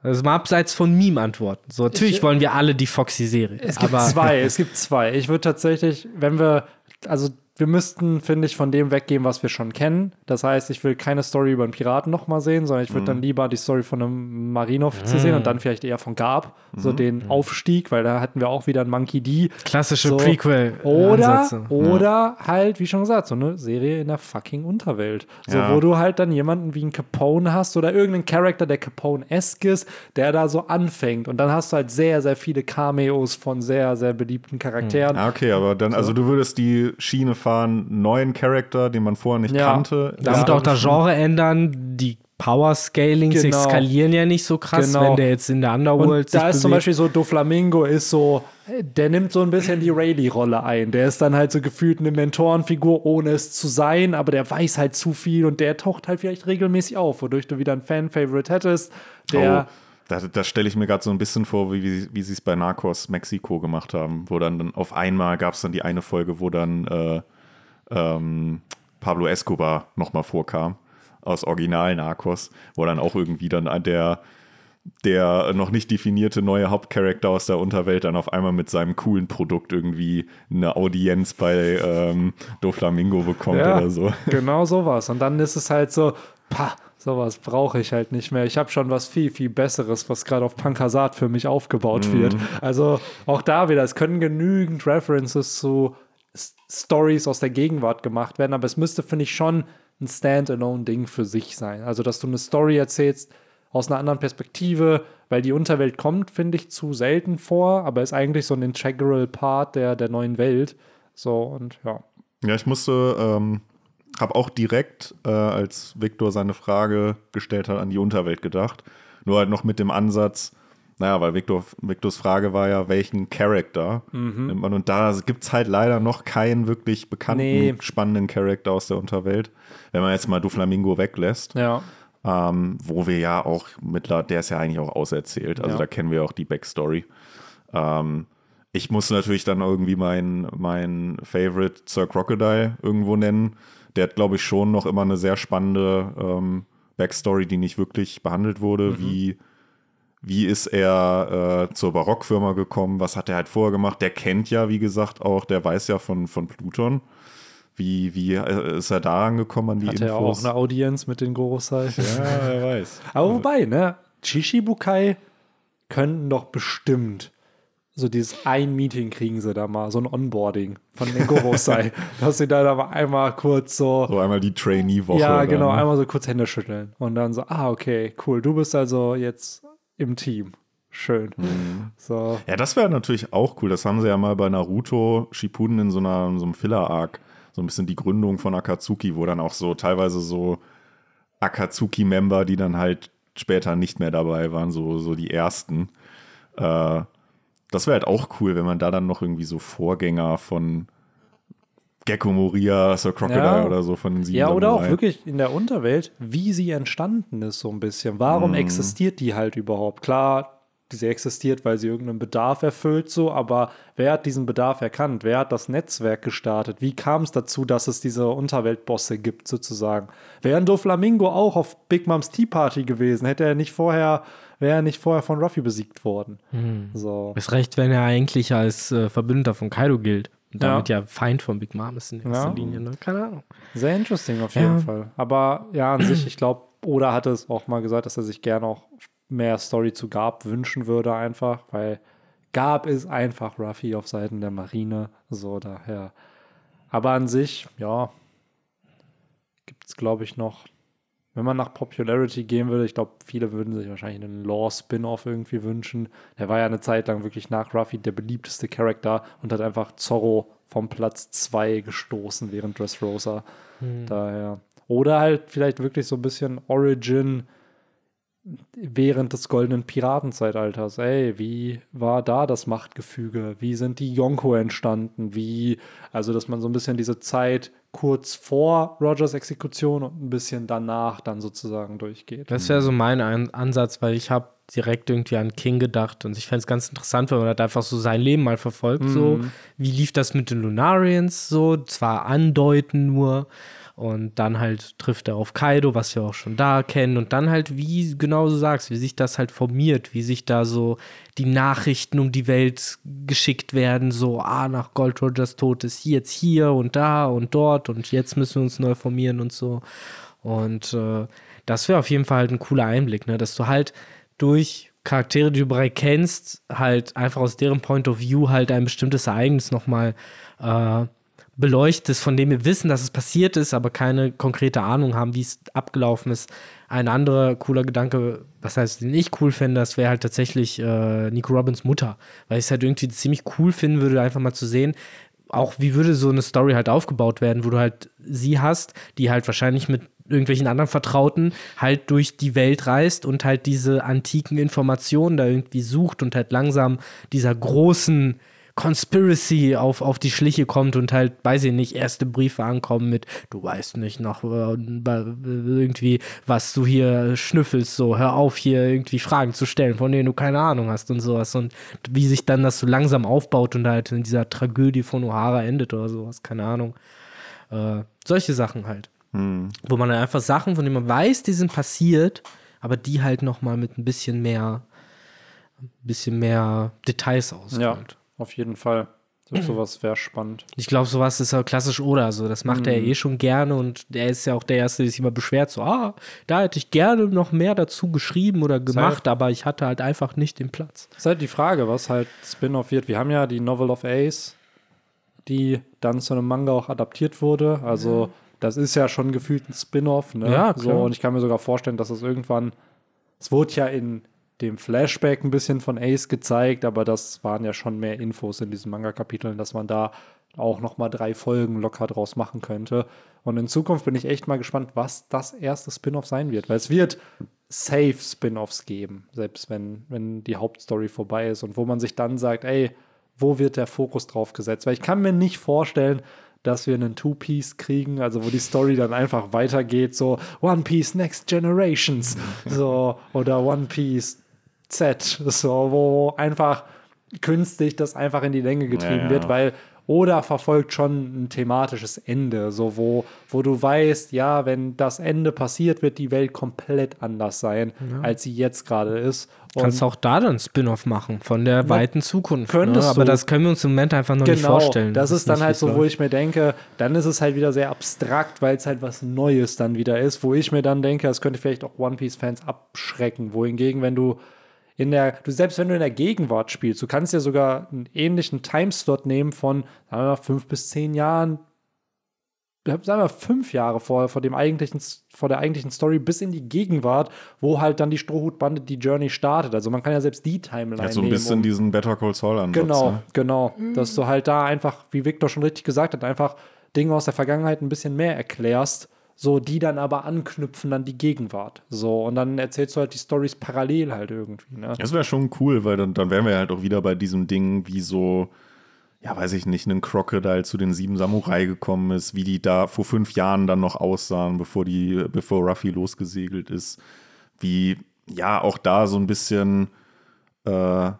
Also mal abseits von Meme-Antworten. So, natürlich Ich- wollen wir alle die Foxy-Serie. Es gibt aber zwei, es gibt zwei. Ich würde tatsächlich, wenn wir, also wir müssten, finde ich, von dem weggehen, was wir schon kennen. Das heißt, ich will keine Story über einen Piraten nochmal sehen, sondern ich würde dann lieber die Story von einem Marineoffizier sehen und dann vielleicht eher von Garb, so den Aufstieg, weil da hatten wir auch wieder einen Monkey D. klassische So. Prequel. Oder, Ansätze. oder halt, wie schon gesagt, so eine Serie in der fucking Unterwelt. So, Ja. wo du halt dann jemanden wie einen Capone hast oder irgendeinen Charakter, der Capone-esque ist, der da so anfängt. Und dann hast du halt sehr, sehr viele Cameos von sehr, sehr beliebten Charakteren. Ah, okay, aber dann, also du würdest die Schiene fahren, neuen Charakter, den man vorher nicht Ja. kannte. Damit Ja, auch das Genre ändern. Die Power Scalings Genau. skalieren ja nicht so krass, Genau. wenn der jetzt in der Underworld Und da ist zum. Beispiel so, Doflamingo ist so, der nimmt so ein bisschen die Rayleigh-Rolle ein. Der ist dann halt so gefühlt eine Mentorenfigur, ohne es zu sein, aber der weiß halt zu viel und der taucht halt vielleicht regelmäßig auf, wodurch du wieder einen Fan-Favorite hättest. Der, oh, da, das stelle ich mir gerade so ein bisschen vor, wie, wie, wie sie es bei Narcos Mexiko gemacht haben, wo dann, dann auf einmal gab es dann die eine Folge, wo dann äh, ähm, Pablo Escobar nochmal vorkam aus Original Narcos, wo dann auch irgendwie dann der der noch nicht definierte neue Hauptcharakter aus der Unterwelt dann auf einmal mit seinem coolen Produkt irgendwie eine Audienz bei ähm, Doflamingo bekommt Ja, oder so. genau sowas. Und dann ist es halt so, pah, sowas brauche ich halt nicht mehr. Ich habe schon was viel, viel Besseres, was gerade auf Pankasat für mich aufgebaut wird. Also auch da wieder, es können genügend References zu Stories aus der Gegenwart gemacht werden, aber es müsste, finde ich, schon ein Standalone-Ding für sich sein. Also, dass du eine Story erzählst aus einer anderen Perspektive, weil die Unterwelt kommt, finde ich, zu selten vor, aber ist eigentlich so ein integral Part der, der neuen Welt. So, und ja. Ja, ich musste, ähm, habe auch direkt, äh, als Viktor seine Frage gestellt hat, an die Unterwelt gedacht. Nur halt noch mit dem Ansatz, naja, weil Viktor, Viktors Frage war ja, welchen Charakter nimmt man? Und da gibt es halt leider noch keinen wirklich bekannten, Nee. spannenden Charakter aus der Unterwelt. Wenn man jetzt mal Doflamingo weglässt, Ja. ähm, wo wir ja auch mittlerweile, der ist ja eigentlich auch auserzählt, also Ja. da kennen wir auch die Backstory. Ähm, ich muss natürlich dann irgendwie mein, mein Favorite Sir Crocodile irgendwo nennen. Der hat, glaube ich, schon noch immer eine sehr spannende ähm, Backstory, die nicht wirklich behandelt wurde, wie wie ist er äh, zur Barockfirma gekommen, was hat er halt vorher gemacht. Der kennt ja, wie gesagt, auch, der weiß ja von, von Pluton. Wie, wie äh, ist er da angekommen an die Hat Infos? er auch eine Audienz mit den Gorosei? ja, wer weiß. Aber wobei, ne? Chichibukai könnten doch bestimmt so dieses ein Meeting kriegen sie da mal, so ein Onboarding von den Gorosei, dass sie da mal einmal kurz so So einmal die Trainee-Woche. Ja, genau, dann. einmal so kurz Hände schütteln und dann so, ah, okay, cool, du bist also jetzt im Team. Schön. Mhm. So. Ja, das wäre natürlich auch cool. Das haben sie ja mal bei Naruto Shippuden in so, einer, in so einem Filler-Arc. So ein bisschen die Gründung von Akatsuki, wo dann auch so teilweise so Akatsuki-Member, die dann halt später nicht mehr dabei waren, so, so die ersten. Äh, das wäre halt auch cool, wenn man da dann noch irgendwie so Vorgänger von Gecko Moria, Sir Crocodile Ja. oder so von den sieben Ja, oder auch wirklich in der Unterwelt, wie sie entstanden ist, so ein bisschen. Warum existiert die halt überhaupt? Klar, sie existiert, weil sie irgendeinen Bedarf erfüllt, so, aber wer hat diesen Bedarf erkannt? Wer hat das Netzwerk gestartet? Wie kam es dazu, dass es diese Unterweltbosse gibt, sozusagen? Wäre ein Doflamingo auch auf Big Moms Tea Party gewesen, hätte er nicht vorher, wäre er nicht vorher von Ruffy besiegt worden. So. Ist recht, wenn er eigentlich als äh, Verbündeter von Kaido gilt. Und damit ja. Feind von Big Mom ist in erster Ja. Linie. Ne? Keine Ahnung. Sehr interesting auf Ja. jeden Fall. Aber ja, an sich, ich glaube, Oda hatte es auch mal gesagt, dass er sich gerne auch mehr Story zu Garb wünschen würde, einfach, weil Garb ist einfach Ruffy auf Seiten der Marine. So daher. Aber an sich, ja, gibt es, glaube ich, noch, wenn man nach Popularity gehen würde, ich glaube, viele würden sich wahrscheinlich einen Law-Spin-Off irgendwie wünschen. Der war ja eine Zeit lang wirklich nach Ruffy der beliebteste Charakter und hat einfach Zorro vom Platz 2 gestoßen während Dressrosa. Daher. Oder halt vielleicht wirklich so ein bisschen Origin während des goldenen Piratenzeitalters. Ey, wie war da das Machtgefüge? Wie sind die Yonko entstanden? Wie, also dass man so ein bisschen diese Zeit kurz vor Rogers Exekution und ein bisschen danach dann sozusagen durchgeht. Das wäre so mein Ein Ansatz, weil ich habe direkt irgendwie an King gedacht und ich fände es ganz interessant, wenn man halt einfach so sein Leben mal verfolgt. So, wie lief das mit den Lunarians so? Zwar andeuten nur und dann halt trifft er auf Kaido, was wir auch schon da kennen und dann halt, wie genau du sagst, wie sich das halt formiert, wie sich da so die Nachrichten um die Welt geschickt werden, so, ah, nach Gold Rogers Tod ist jetzt hier und da und dort und jetzt müssen wir uns neu formieren und so. Und äh, das wäre auf jeden Fall halt ein cooler Einblick, ne? dass du halt durch Charaktere, die du bereits kennst, halt einfach aus deren Point of View halt ein bestimmtes Ereignis nochmal äh, beleuchtest, von dem wir wissen, dass es passiert ist, aber keine konkrete Ahnung haben, wie es abgelaufen ist. Ein anderer cooler Gedanke, was heißt, den ich cool finde, das wäre halt tatsächlich äh, Nico Robbins Mutter, weil ich es halt irgendwie ziemlich cool finden würde, einfach mal zu sehen, auch wie würde so eine Story halt aufgebaut werden, wo du halt sie hast, die halt wahrscheinlich mit irgendwelchen anderen Vertrauten halt durch die Welt reist und halt diese antiken Informationen da irgendwie sucht und halt langsam dieser großen Conspiracy auf, auf die Schliche kommt und halt, weiß ich nicht, erste Briefe ankommen mit, du weißt nicht noch äh, irgendwie, was du hier schnüffelst, so, hör auf, hier irgendwie Fragen zu stellen, von denen du keine Ahnung hast und sowas und wie sich dann das so langsam aufbaut und halt in dieser Tragödie von O'Hara endet oder sowas, keine Ahnung. Äh, solche Sachen halt. Wo man dann einfach Sachen, von denen man weiß, die sind passiert, aber die halt nochmal mit ein bisschen mehr, ein bisschen mehr Details ausfüllt. Ja, auf jeden Fall. So, sowas wäre spannend. Ich glaube, sowas ist ja klassisch oder so. Das macht er eh schon gerne und er ist ja auch der Erste, der sich immer beschwert, so, ah, da hätte ich gerne noch mehr dazu geschrieben oder gemacht, aber ich hatte halt einfach nicht den Platz. Das ist halt die Frage, was halt Spin-off wird. Wir haben ja die Novel of Ace, die dann zu einem Manga auch adaptiert wurde. Also, das ist ja schon gefühlt ein Spin-off. Ne? Ja, so, klar. und ich kann mir sogar vorstellen, dass es irgendwann. Es wurde ja in dem Flashback ein bisschen von Ace gezeigt, aber das waren ja schon mehr Infos in diesen Manga-Kapiteln, dass man da auch noch mal drei Folgen locker draus machen könnte. Und in Zukunft bin ich echt mal gespannt, was das erste Spin-off sein wird, weil es wird safe Spin-offs geben, selbst wenn, wenn die Hauptstory vorbei ist und wo man sich dann sagt, ey, wo wird der Fokus drauf gesetzt? Weil ich kann mir nicht vorstellen, dass wir einen Two-Piece kriegen, also wo die Story dann einfach weitergeht, so One Piece Next Generations, so oder One Piece Z, so wo einfach künstlich das einfach in die Länge getrieben Ja, ja. wird, weil oder verfolgt schon ein thematisches Ende, so wo, wo du weißt, ja, wenn das Ende passiert, wird die Welt komplett anders sein, als sie jetzt gerade ist. Und Kannst auch da dann Spin-off machen von der weiten Zukunft. Ne? könntest Aber du. das können wir uns im Moment einfach noch nicht genau, vorstellen. das ist dann nicht, halt so, wo ich mir denke, dann ist es halt wieder sehr abstrakt, weil es halt was Neues dann wieder ist, wo ich mir dann denke, das könnte vielleicht auch One Piece-Fans abschrecken. Wohingegen, wenn du in der, du selbst wenn du in der Gegenwart spielst, du kannst ja sogar einen ähnlichen Timeslot nehmen von, sagen wir mal, fünf bis zehn Jahren, sagen wir mal, fünf Jahre vor, vor dem eigentlichen, vor der eigentlichen Story bis in die Gegenwart, wo halt dann die Strohhutbande die Journey startet. Also man kann ja selbst die Timeline Ja, so ein nehmen, bisschen um- diesen Better Call Saul Ansatz. Genau, Ne? genau. Dass du halt da einfach, wie Victor schon richtig gesagt hat, einfach Dinge aus der Vergangenheit ein bisschen mehr erklärst, so die dann aber anknüpfen an die Gegenwart. So, und dann erzählst du halt die Stories parallel halt irgendwie, ne? Das wäre schon cool, weil dann, dann wären wir halt auch wieder bei diesem Ding, wie so, ja, weiß ich nicht, ein Crocodile zu den sieben Samurai gekommen ist, wie die da vor fünf Jahren dann noch aussahen, bevor die, bevor Ruffy losgesegelt ist. Wie, ja, auch da so ein bisschen äh,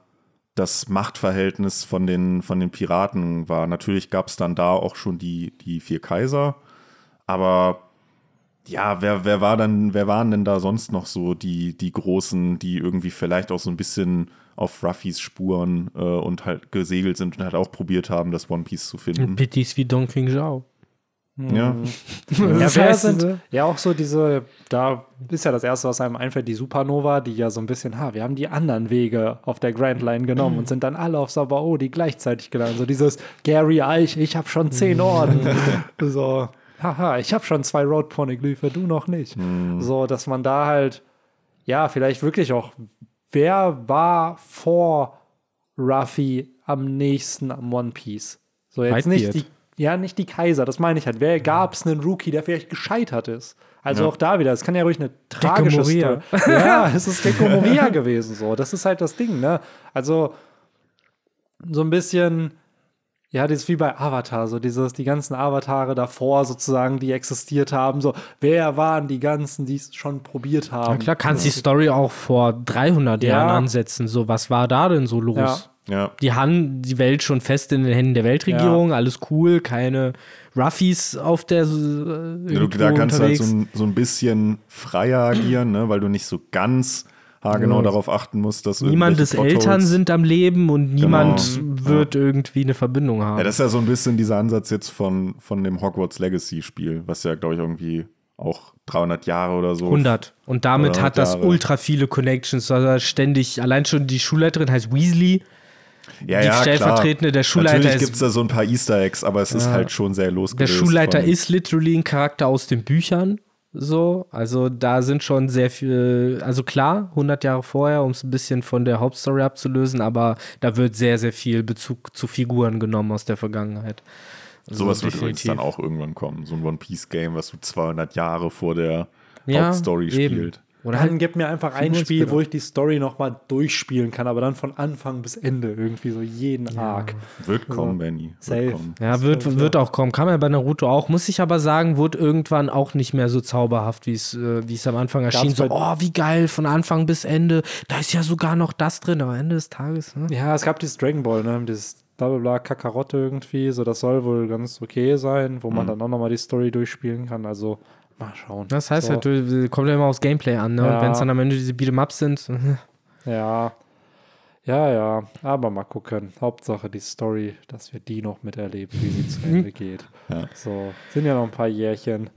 das Machtverhältnis von den, von den Piraten war. Natürlich gab es dann da auch schon die, die vier Kaiser, aber ja, wer, wer war dann, wer waren denn da sonst noch so die, die Großen, die irgendwie vielleicht auch so ein bisschen auf Ruffys Spuren äh, und halt gesegelt sind und halt auch probiert haben, das One Piece zu finden? Pitties wie Don King Zhao. Ja, Ja, Das wer sind ja auch so diese, da ist ja das erste, was einem einfällt, die Supernova, die ja so ein bisschen, ha, wir haben die anderen Wege auf der Grand Line genommen und sind dann alle auf Sabao, die gleichzeitig gelandet. So dieses Gary Eich, ich habe schon zehn Orden. so, haha, ich habe schon zwei Road Poneglyphe, du noch nicht. So, dass man da halt, ja, vielleicht wirklich auch, wer war vor Ruffy am nächsten am One Piece? So jetzt nicht Whitebeard. die, ja, nicht die Kaiser, das meine ich halt. Wer gab es einen Rookie, der vielleicht gescheitert ist? Also Ja. auch da wieder, es kann ja ruhig eine tragische. Story. Ja, es ist Gecko Moria gewesen so. Das ist halt das Ding, ne? Also so ein bisschen, ja, das ist wie bei Avatar, so dieses, die ganzen Avatare davor sozusagen, die existiert haben, so, wer waren die ganzen, die es schon probiert haben? Ja, klar, kannst die Story auch vor 300 Ja. Jahren ansetzen. So, was war da denn so los? Ja. ja. Die haben die Welt schon fest in den Händen der Weltregierung, alles cool, keine Ruffies auf der äh, Du, da kannst du halt so ein, so ein bisschen freier agieren, ne? weil du nicht so ganz haargenau Ja. darauf achten musst, dass Niemandes Eltern sind am Leben und niemand Genau. wird irgendwie eine Verbindung haben. Ja, das ist ja so ein bisschen dieser Ansatz jetzt von, von dem Hogwarts Legacy-Spiel, was ja, glaube ich, irgendwie auch 300 Jahre oder so. 100. Und damit hat das Jahre. ultra viele Connections. Also ständig, allein schon die Schulleiterin heißt Weasley. ja, die ja, Stellvertretende klar. der Schulleiter Natürlich gibt es da so ein paar Easter Eggs, aber es ist halt schon sehr Der losgelöst. Schulleiter von, ist literally ein Charakter aus den Büchern. So, also da sind schon sehr viel, also klar, 100 Jahre vorher, um es ein bisschen von der Hauptstory abzulösen, aber da wird sehr, sehr viel Bezug zu Figuren genommen aus der Vergangenheit. Also Sowas wird übrigens dann auch irgendwann kommen. So ein One Piece Game, was so 200 Jahre vor der Ja, Hauptstory eben. spielt. Oder Dann halt, gib mir einfach ein Spiel, wo ich die Story nochmal durchspielen kann, aber dann von Anfang bis Ende irgendwie so jeden Arc. Wird kommen, Benny. Safe. Wird kommen. ja, wird, wird auch kommen. Kam ja bei Naruto auch. Muss ich aber sagen, wurde irgendwann auch nicht mehr so zauberhaft, wie es äh, wie es am Anfang erschien. So, oh, wie geil, von Anfang bis Ende. Da ist ja sogar noch das drin, aber Ende des Tages. Ne? Ja, es gab dieses Dragon Ball, ne? Dieses blablabla Kakarotte irgendwie, so das soll wohl ganz okay sein, wo man dann auch nochmal die Story durchspielen kann. Also mal schauen. Das heißt so, halt, du- kommt ja immer aufs Gameplay an, ne? Ja. Und wenn es dann am Ende diese Beat'em-Ups sind, Ja. Ja, ja, aber mal gucken. Hauptsache die Story, dass wir die noch miterleben, wie sie zu Ende geht. Ja. So, sind ja noch ein paar Jährchen.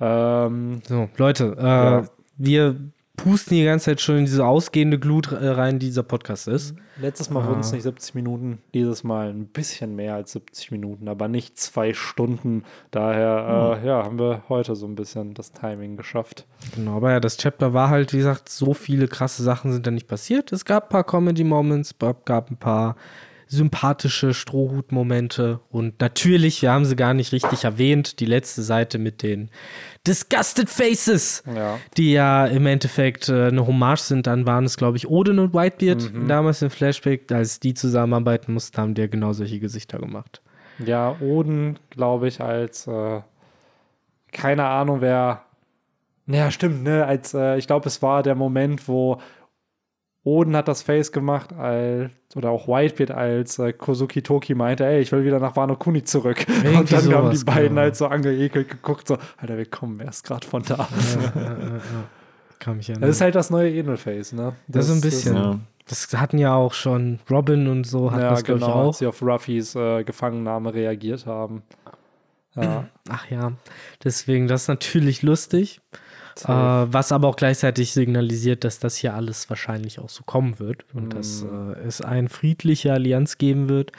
Ähm, so, Leute, äh, Ja. wir pusten die ganze Zeit schon in diese ausgehende Glut äh, rein, die dieser Podcast ist. letztes Mal wurden es nicht 70 Minuten, dieses Mal ein bisschen mehr als 70 Minuten, aber nicht zwei Stunden. Daher, äh, ja, haben wir heute so ein bisschen das Timing geschafft. Genau, aber ja, das Chapter war halt, wie gesagt, so viele krasse Sachen sind da nicht passiert. Es gab ein paar Comedy-Moments, gab ein paar sympathische Strohhut-Momente und natürlich, wir haben sie gar nicht richtig erwähnt, die letzte Seite mit den Disgusted Faces, Ja. die ja im Endeffekt äh, eine Hommage sind. Dann waren es, glaube ich, Odin und Whitebeard Mhm. damals im Flashback, als die zusammenarbeiten mussten, haben die ja genau solche Gesichter gemacht. Ja, Oden, glaube ich, als äh, keine Ahnung, wer. Naja, stimmt, ne? Als äh, ich glaube, es war der Moment, wo Oden hat das Face gemacht, als, oder auch Whitebeard, als äh, Kozuki Toki meinte, ey, ich will wieder nach Wano Kuni zurück. Irgendwie und dann haben die beiden genau. halt so angeekelt geguckt, so, Alter, wir kommen erst gerade von da. Ja, ja, ja. Kann mich erinnern. Das ist halt das neue Edelface, ne? Das ist so ein bisschen. Ja. Das hatten ja auch schon Robin und so, hat ja, das, genau, ich, als auch. sie auf Ruffys äh, Gefangennahme reagiert haben. Ja, Ach ja, deswegen, das ist natürlich lustig. Äh, was aber auch gleichzeitig signalisiert, dass das hier alles wahrscheinlich auch so kommen wird und dass Mm. äh, es eine friedliche Allianz geben wird.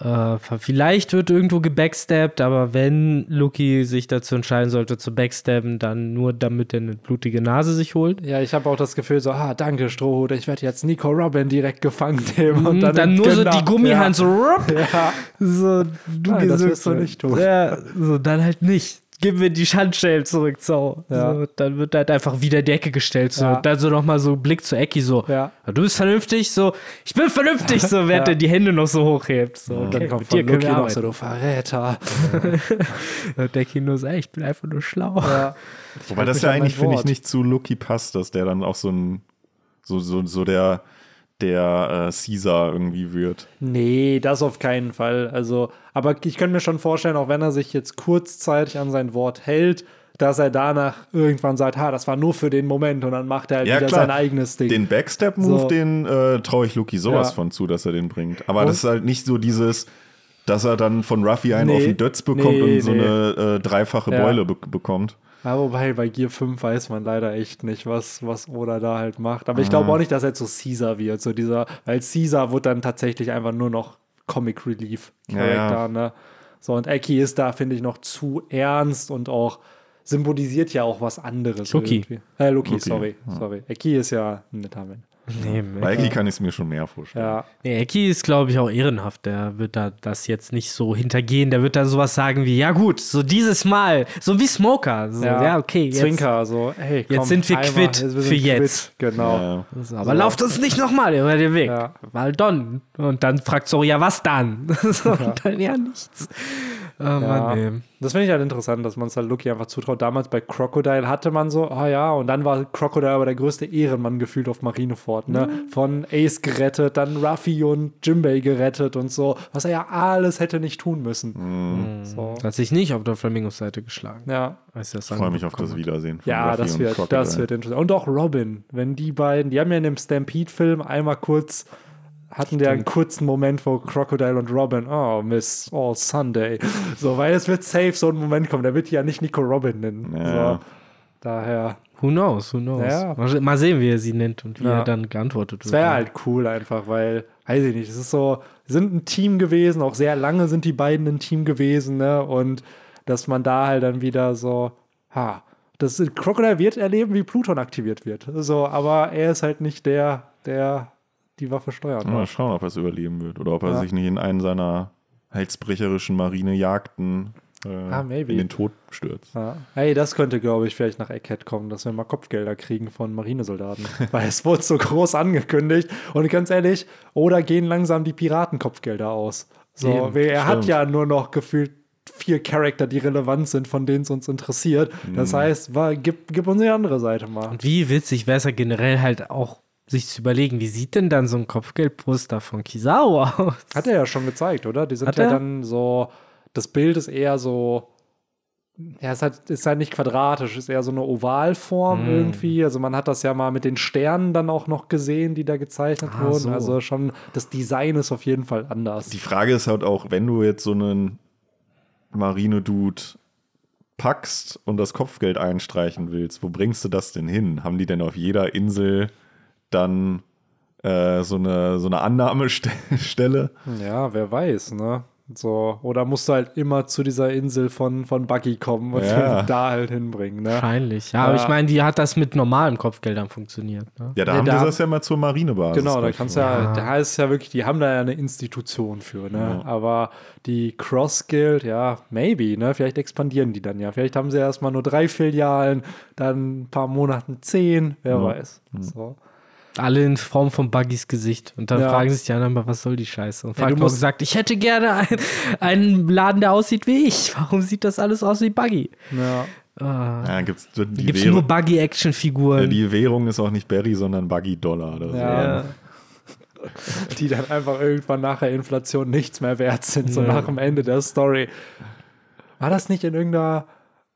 Äh, vielleicht wird irgendwo gebackstabbt, aber wenn Lucky sich dazu entscheiden sollte zu backstabben, dann nur damit er eine blutige Nase sich holt. ja, ich habe auch das Gefühl, so, ah, danke, Strohhut, ich werde jetzt Nico Robin direkt gefangen nehmen. Und Und dann, dann, nur so genau, die Gummihand so, rupp, Ja, ja. so du Nein, das wirst du nicht tun. Ja, so dann halt nicht. Gib mir die Handschellen zurück, so. Ja. so. Dann wird halt einfach wieder die Ecke gestellt, so. Ja. Dann so nochmal so Blick zu Ecki, so. Ja. Du bist vernünftig, so. Ich bin vernünftig, so, während Ja. er die Hände noch so hochhebt. So, Und okay, dann kommt von Lucky noch so, du Verräter. Und der Kino so, ey, ich bin einfach nur schlau. Ja. Wobei das ja eigentlich, finde ich, nicht zu Lucky passt, dass der dann auch so ein, so, so, so der, der äh, Caesar irgendwie wird. Nee, das auf keinen Fall. Also, aber ich könnte mir schon vorstellen, auch wenn er sich jetzt kurzzeitig an sein Wort hält, dass er danach irgendwann sagt, ha, das war nur für den Moment und dann macht er halt Ja, wieder klar. sein eigenes Ding. Den Backstep-Move, So. den äh, traue ich Lucky sowas Ja. von zu, dass er den bringt. Aber Und- das ist halt nicht so dieses, dass er dann von Ruffy einen Nee. auf den Dötz bekommt Nee, und so nee. eine äh, dreifache Ja. Beule be bekommt. Ja, wobei bei Gear 5 weiß man leider echt nicht, was, was Oda da halt macht. Aber ich glaube auch nicht, dass er zu Caesar wird. So dieser, weil Caesar wird dann tatsächlich einfach nur noch Comic Relief Charakter, Ja, ja. ne? So, und Eki ist da, finde ich, noch zu ernst und auch symbolisiert ja auch was anderes. Irgendwie. Äh, Lucky, Lucky, sorry. sorry. Eki ist ja ein netter Mensch. Nee, Bei Eki kann ich es mir schon mehr vorstellen. Ja. Nee, Eki ist, glaube ich, auch ehrenhaft. Der wird da das jetzt nicht so hintergehen. Der wird da sowas sagen wie, ja gut, so dieses Mal, so wie Smoker. So, ja. okay, jetzt. Zwinker, so, hey, komm, Jetzt sind wir einmal, quitt wir sind für jetzt. Quitt, genau. Ja. So, aber lauft uns nicht nochmal über den Weg. Ja. Weil dann. Und dann fragt Zoro, ja, was dann? so, Und dann ja nichts. Oh, Ja. Mann, ey. Das finde ich halt interessant, dass man es halt Lucky einfach zutraut. Damals bei Crocodile hatte man so, ah ja, und dann war Crocodile aber der größte Ehrenmann gefühlt auf Marineford, ne? Mhm. Von Ace gerettet, dann Ruffy und Jimbei gerettet und so, was er ja alles hätte nicht tun müssen. Mhm. So. Hat sich nicht auf der Flamingos Seite geschlagen. Ja, Als das Ich freue mich auf das. Wiedersehen. von ja, Ruffy das und wird, das wird interessant. Und auch Robin, wenn die beiden, die haben ja in dem Stampede-Film einmal kurz hatten der einen kurzen Moment, wo Crocodile und Robin, oh, Miss All Sunday. So, weil es wird safe so ein Moment kommen. Der wird die ja nicht Nico Robin nennen. Ja. So, daher, Who knows, who knows. Ja. Mal, mal sehen, wie er sie nennt und wie Ja. er dann geantwortet es wird. wäre halt cool einfach, weil, weiß ich nicht, es ist so, sind ein Team gewesen, auch sehr lange sind die beiden ein Team gewesen, ne? Und dass man da halt dann wieder so, ha, das Crocodile wird erleben, wie Pluton aktiviert wird. So, aber er ist halt nicht der, der die Waffe steuert. Mal schauen, ob er es überleben wird. Oder ob er Ja. sich nicht in einen seiner halsbrecherischen Marinejagden äh, Ah, maybe. in den Tod stürzt. Ja. Hey, das könnte, glaube ich, vielleicht nach Egghead kommen, dass wir mal Kopfgelder kriegen von Marinesoldaten. Weil es wurde so groß angekündigt. Und ganz ehrlich, oder gehen langsam die Piratenkopfgelder aus? So, Eben, er hat ja nur noch gefühlt vier Charakter, die relevant sind, von denen es uns interessiert. Das heißt, wa- gib, gib uns die andere Seite mal. Und wie witzig wäre es ja generell halt auch, sich zu überlegen, wie sieht denn dann so ein Kopfgeldposter von Kizawa aus? Hat er ja schon gezeigt, oder? Die sind Hat ja er? dann so, das Bild ist eher so, ja, es hat, ist halt nicht quadratisch, ist eher so eine Ovalform Mm. irgendwie. Also man hat das ja mal mit den Sternen dann auch noch gesehen, die da gezeichnet Ah, wurden. so. Also schon, das Design ist auf jeden Fall anders. Die Frage ist halt auch, wenn du jetzt so einen Marine-Dude packst und das Kopfgeld einstreichen willst, wo bringst du das denn hin? Haben die denn auf jeder Insel dann äh, so, eine, so eine Annahmestelle? ja, wer weiß, ne? So, oder musst du halt immer zu dieser Insel von, von Buggy kommen und Ja. da halt hinbringen, ne? Wahrscheinlich. Ja, aber Ja. ich meine, die hat das mit normalen Kopfgeldern funktioniert. Ne? Ja, da Ja, haben da- die das ja mal zur Marinebasis. Genau, da kannst du gemacht. ja, da ist ja wirklich, die haben da ja eine Institution für, ne? Aber die Cross Guild, ja, maybe, ne? Vielleicht expandieren die dann ja. Vielleicht haben sie erstmal nur drei Filialen, dann ein paar Monaten zehn, wer Ja. weiß. So. Alle in Form von Buggys Gesicht. Und dann Ja. fragen sich die anderen, aber was soll die Scheiße? Und Falk musst- gesagt, ich hätte gerne ein, einen Laden, der aussieht wie ich. Warum sieht das alles aus wie Buggy? Ja. Ah. Ja, gibt's die Gibt es Währung- nur Buggy-Action-Figuren? Ja, die Währung ist auch nicht Barry, sondern Buggy Dollar. Oder so. Ja. die dann einfach irgendwann nach der Inflation nichts mehr wert sind, so Ja. nach dem Ende der Story. War das nicht in irgendeiner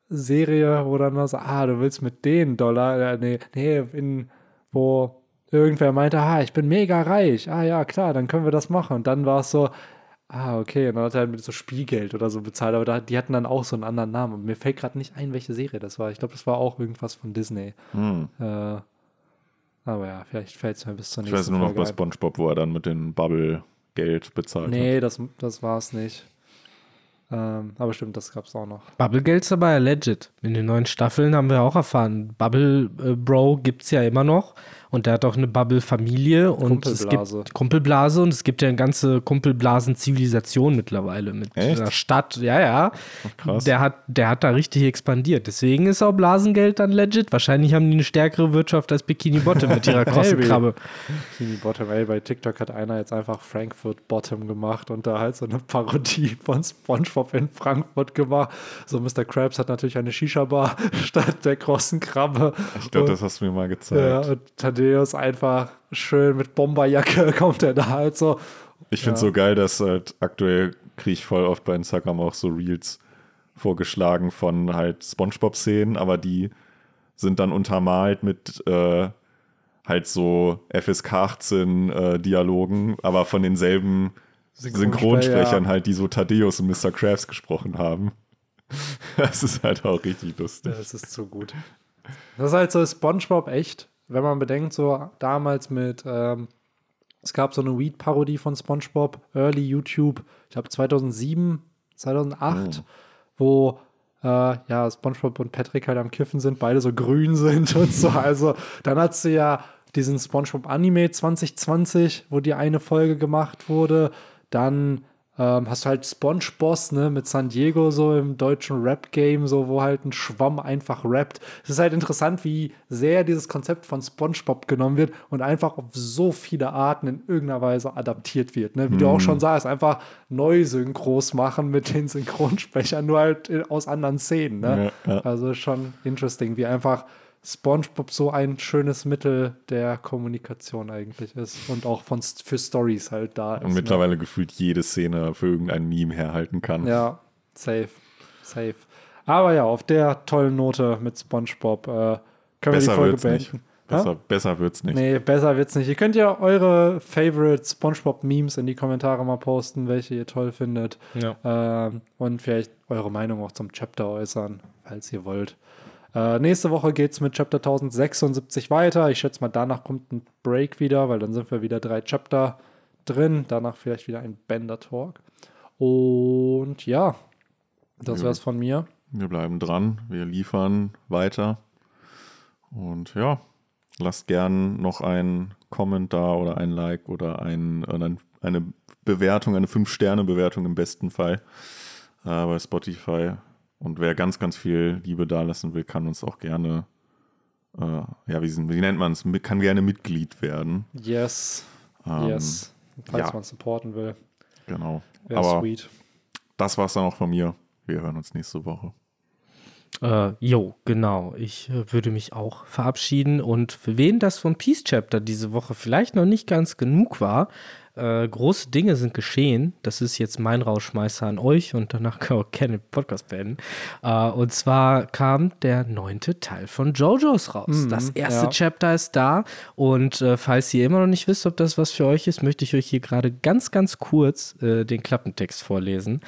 Serie, wo dann noch so, ah, du willst mit den Dollar, äh, nee, nee, in, wo irgendwer meinte, ah, ich bin mega reich, ah ja, klar, dann können wir das machen. Und dann war es so, ah, okay, und dann hat er halt mit so Spielgeld oder so bezahlt, aber da, die hatten dann auch so einen anderen Namen. Und mir fällt gerade nicht ein, welche Serie das war. Ich glaube, das war auch irgendwas von Disney. Hm. Äh, aber ja, vielleicht fällt es mir bis zur Ich nächsten weiß nur noch Folge bei. Spongebob, wo er dann mit den Bubble Geld bezahlt hat. Nee, das, das war es nicht. Ähm, aber stimmt, das gab es auch noch. Bubble-Geld ist aber ja legit. In den neuen Staffeln haben wir auch erfahren, Bubble äh, Bro gibt es ja immer noch. Und der hat auch eine Bubble-Familie und es Kumpelblase. gibt Kumpelblase und es gibt ja eine ganze Kumpelblasen-Zivilisation mittlerweile mit Echt? einer Stadt. Ja, ja. krass. Der hat, der hat da richtig expandiert. Deswegen ist auch Blasengeld dann legit. Wahrscheinlich haben die eine stärkere Wirtschaft als Bikini Bottom mit ihrer krossen. Krabbe. Bikini Bottom, ey, bei TikTok hat einer jetzt einfach Frankfurt Bottom gemacht und da halt so eine Parodie von SpongeBob in Frankfurt gemacht. So Mr. Krabs hat natürlich eine Shisha-Bar statt der großen Krabbe. Ich glaube, das hast du mir mal gezeigt. ja, und Thaddeus einfach schön mit Bomberjacke kommt er da halt so. Ich finde es so geil, dass halt aktuell kriege ich voll oft bei Instagram auch so Reels vorgeschlagen von halt Spongebob-Szenen, aber die sind dann untermalt mit äh, halt so FSK 18 äh, Dialogen, aber von denselben Synchronsprechern ja. halt, die so Thaddeus und Mr. Krabs gesprochen haben. Das ist halt auch richtig lustig. Das ist zu gut. Das ist halt so SpongeBob echt, wenn man bedenkt, so damals mit, ähm, es gab so eine Weed-Parodie von SpongeBob, Early YouTube, ich glaube 2007, 2008, wo äh, ja, SpongeBob und Patrick halt am Kiffen sind, beide so grün sind und so. Also dann hast du ja diesen SpongeBob Anime 2020, wo die eine Folge gemacht wurde. Dann ähm, hast du halt SpongeBoss, ne, mit San Diego so im deutschen Rap-Game, so, wo halt ein Schwamm einfach rappt. Es ist halt interessant, wie sehr dieses Konzept von SpongeBob genommen wird und einfach auf so viele Arten in irgendeiner Weise adaptiert wird. Ne? Wie du auch schon sagst, einfach neu synchros machen mit den Synchronsprechern, nur halt in- aus anderen Szenen. Ne? Ja, ja. Also schon interesting, wie einfach SpongeBob so ein schönes Mittel der Kommunikation eigentlich ist und auch von, für Stories halt da ist. Und ne? mittlerweile gefühlt jede Szene für irgendein Meme herhalten kann. Ja, safe. Safe. Aber ja, auf der tollen Note mit SpongeBob äh, können wir Besser die Folge wird's nicht. beenden. Besser, besser wird's nicht. Nee, besser wird's nicht. Ihr könnt ja eure Favorite SpongeBob-Memes in die Kommentare mal posten, welche ihr toll findet. Ja. Ähm, und vielleicht eure Meinung auch zum Chapter äußern, falls ihr wollt. Äh, nächste Woche geht's mit Chapter 1076 weiter. Ich schätze mal, danach kommt ein Break wieder, weil dann sind wir wieder drei Chapter drin. Danach vielleicht wieder ein Bender-Talk. Und ja, das Ja. wär's von mir. Wir bleiben dran, wir liefern weiter. Und ja, lasst gern noch einen Kommentar oder ein Like oder ein, oder ein, eine Bewertung, eine 5-Sterne-Bewertung im besten Fall äh, bei Spotify. Und wer ganz, ganz viel Liebe dalassen will, kann uns auch gerne, äh, ja, wie, wie nennt man es, kann gerne Mitglied werden. Yes. Ähm, yes. Falls ja. man supporten will. Genau. Wäre Aber sweet. das war's dann auch von mir. Wir hören uns nächste Woche. Äh, jo, genau. Ich äh, würde mich auch verabschieden. Und für wen das von Peace Chapter diese Woche vielleicht noch nicht ganz genug war, äh, große Dinge sind geschehen. Das ist jetzt mein Rauschmeißer an euch und danach können wir auch gerne den Podcast beenden. Äh, und zwar kam der neunte Teil von JoJo's raus. das erste ja. Chapter ist da. Und äh, falls ihr immer noch nicht wisst, ob das was für euch ist, möchte ich euch hier gerade ganz, ganz kurz äh, den Klappentext vorlesen.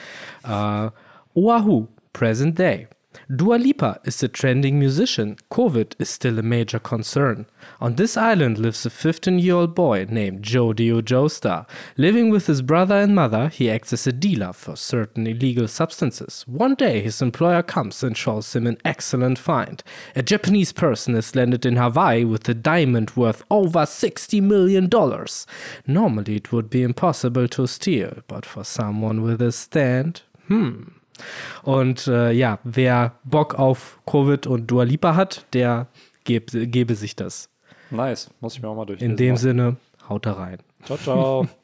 Äh, Oahu, present day. Dua Lipa is a trending musician. COVID is still a major concern. On this island lives a 15 year old boy named Jodio Joestar. Living with his brother and mother, he acts as a dealer for certain illegal substances. One day, his employer comes and shows him an excellent find. A Japanese person has landed in Hawaii with a diamond worth over $60 million. Normally, it would be impossible to steal, but for someone with a stand, hmm. Und äh, ja, wer Bock auf Covid und Dua Lipa hat, der geb, gebe sich das. Nice. Muss ich mir auch mal durchlesen. In dem Sinne, haut da rein. Ciao, ciao.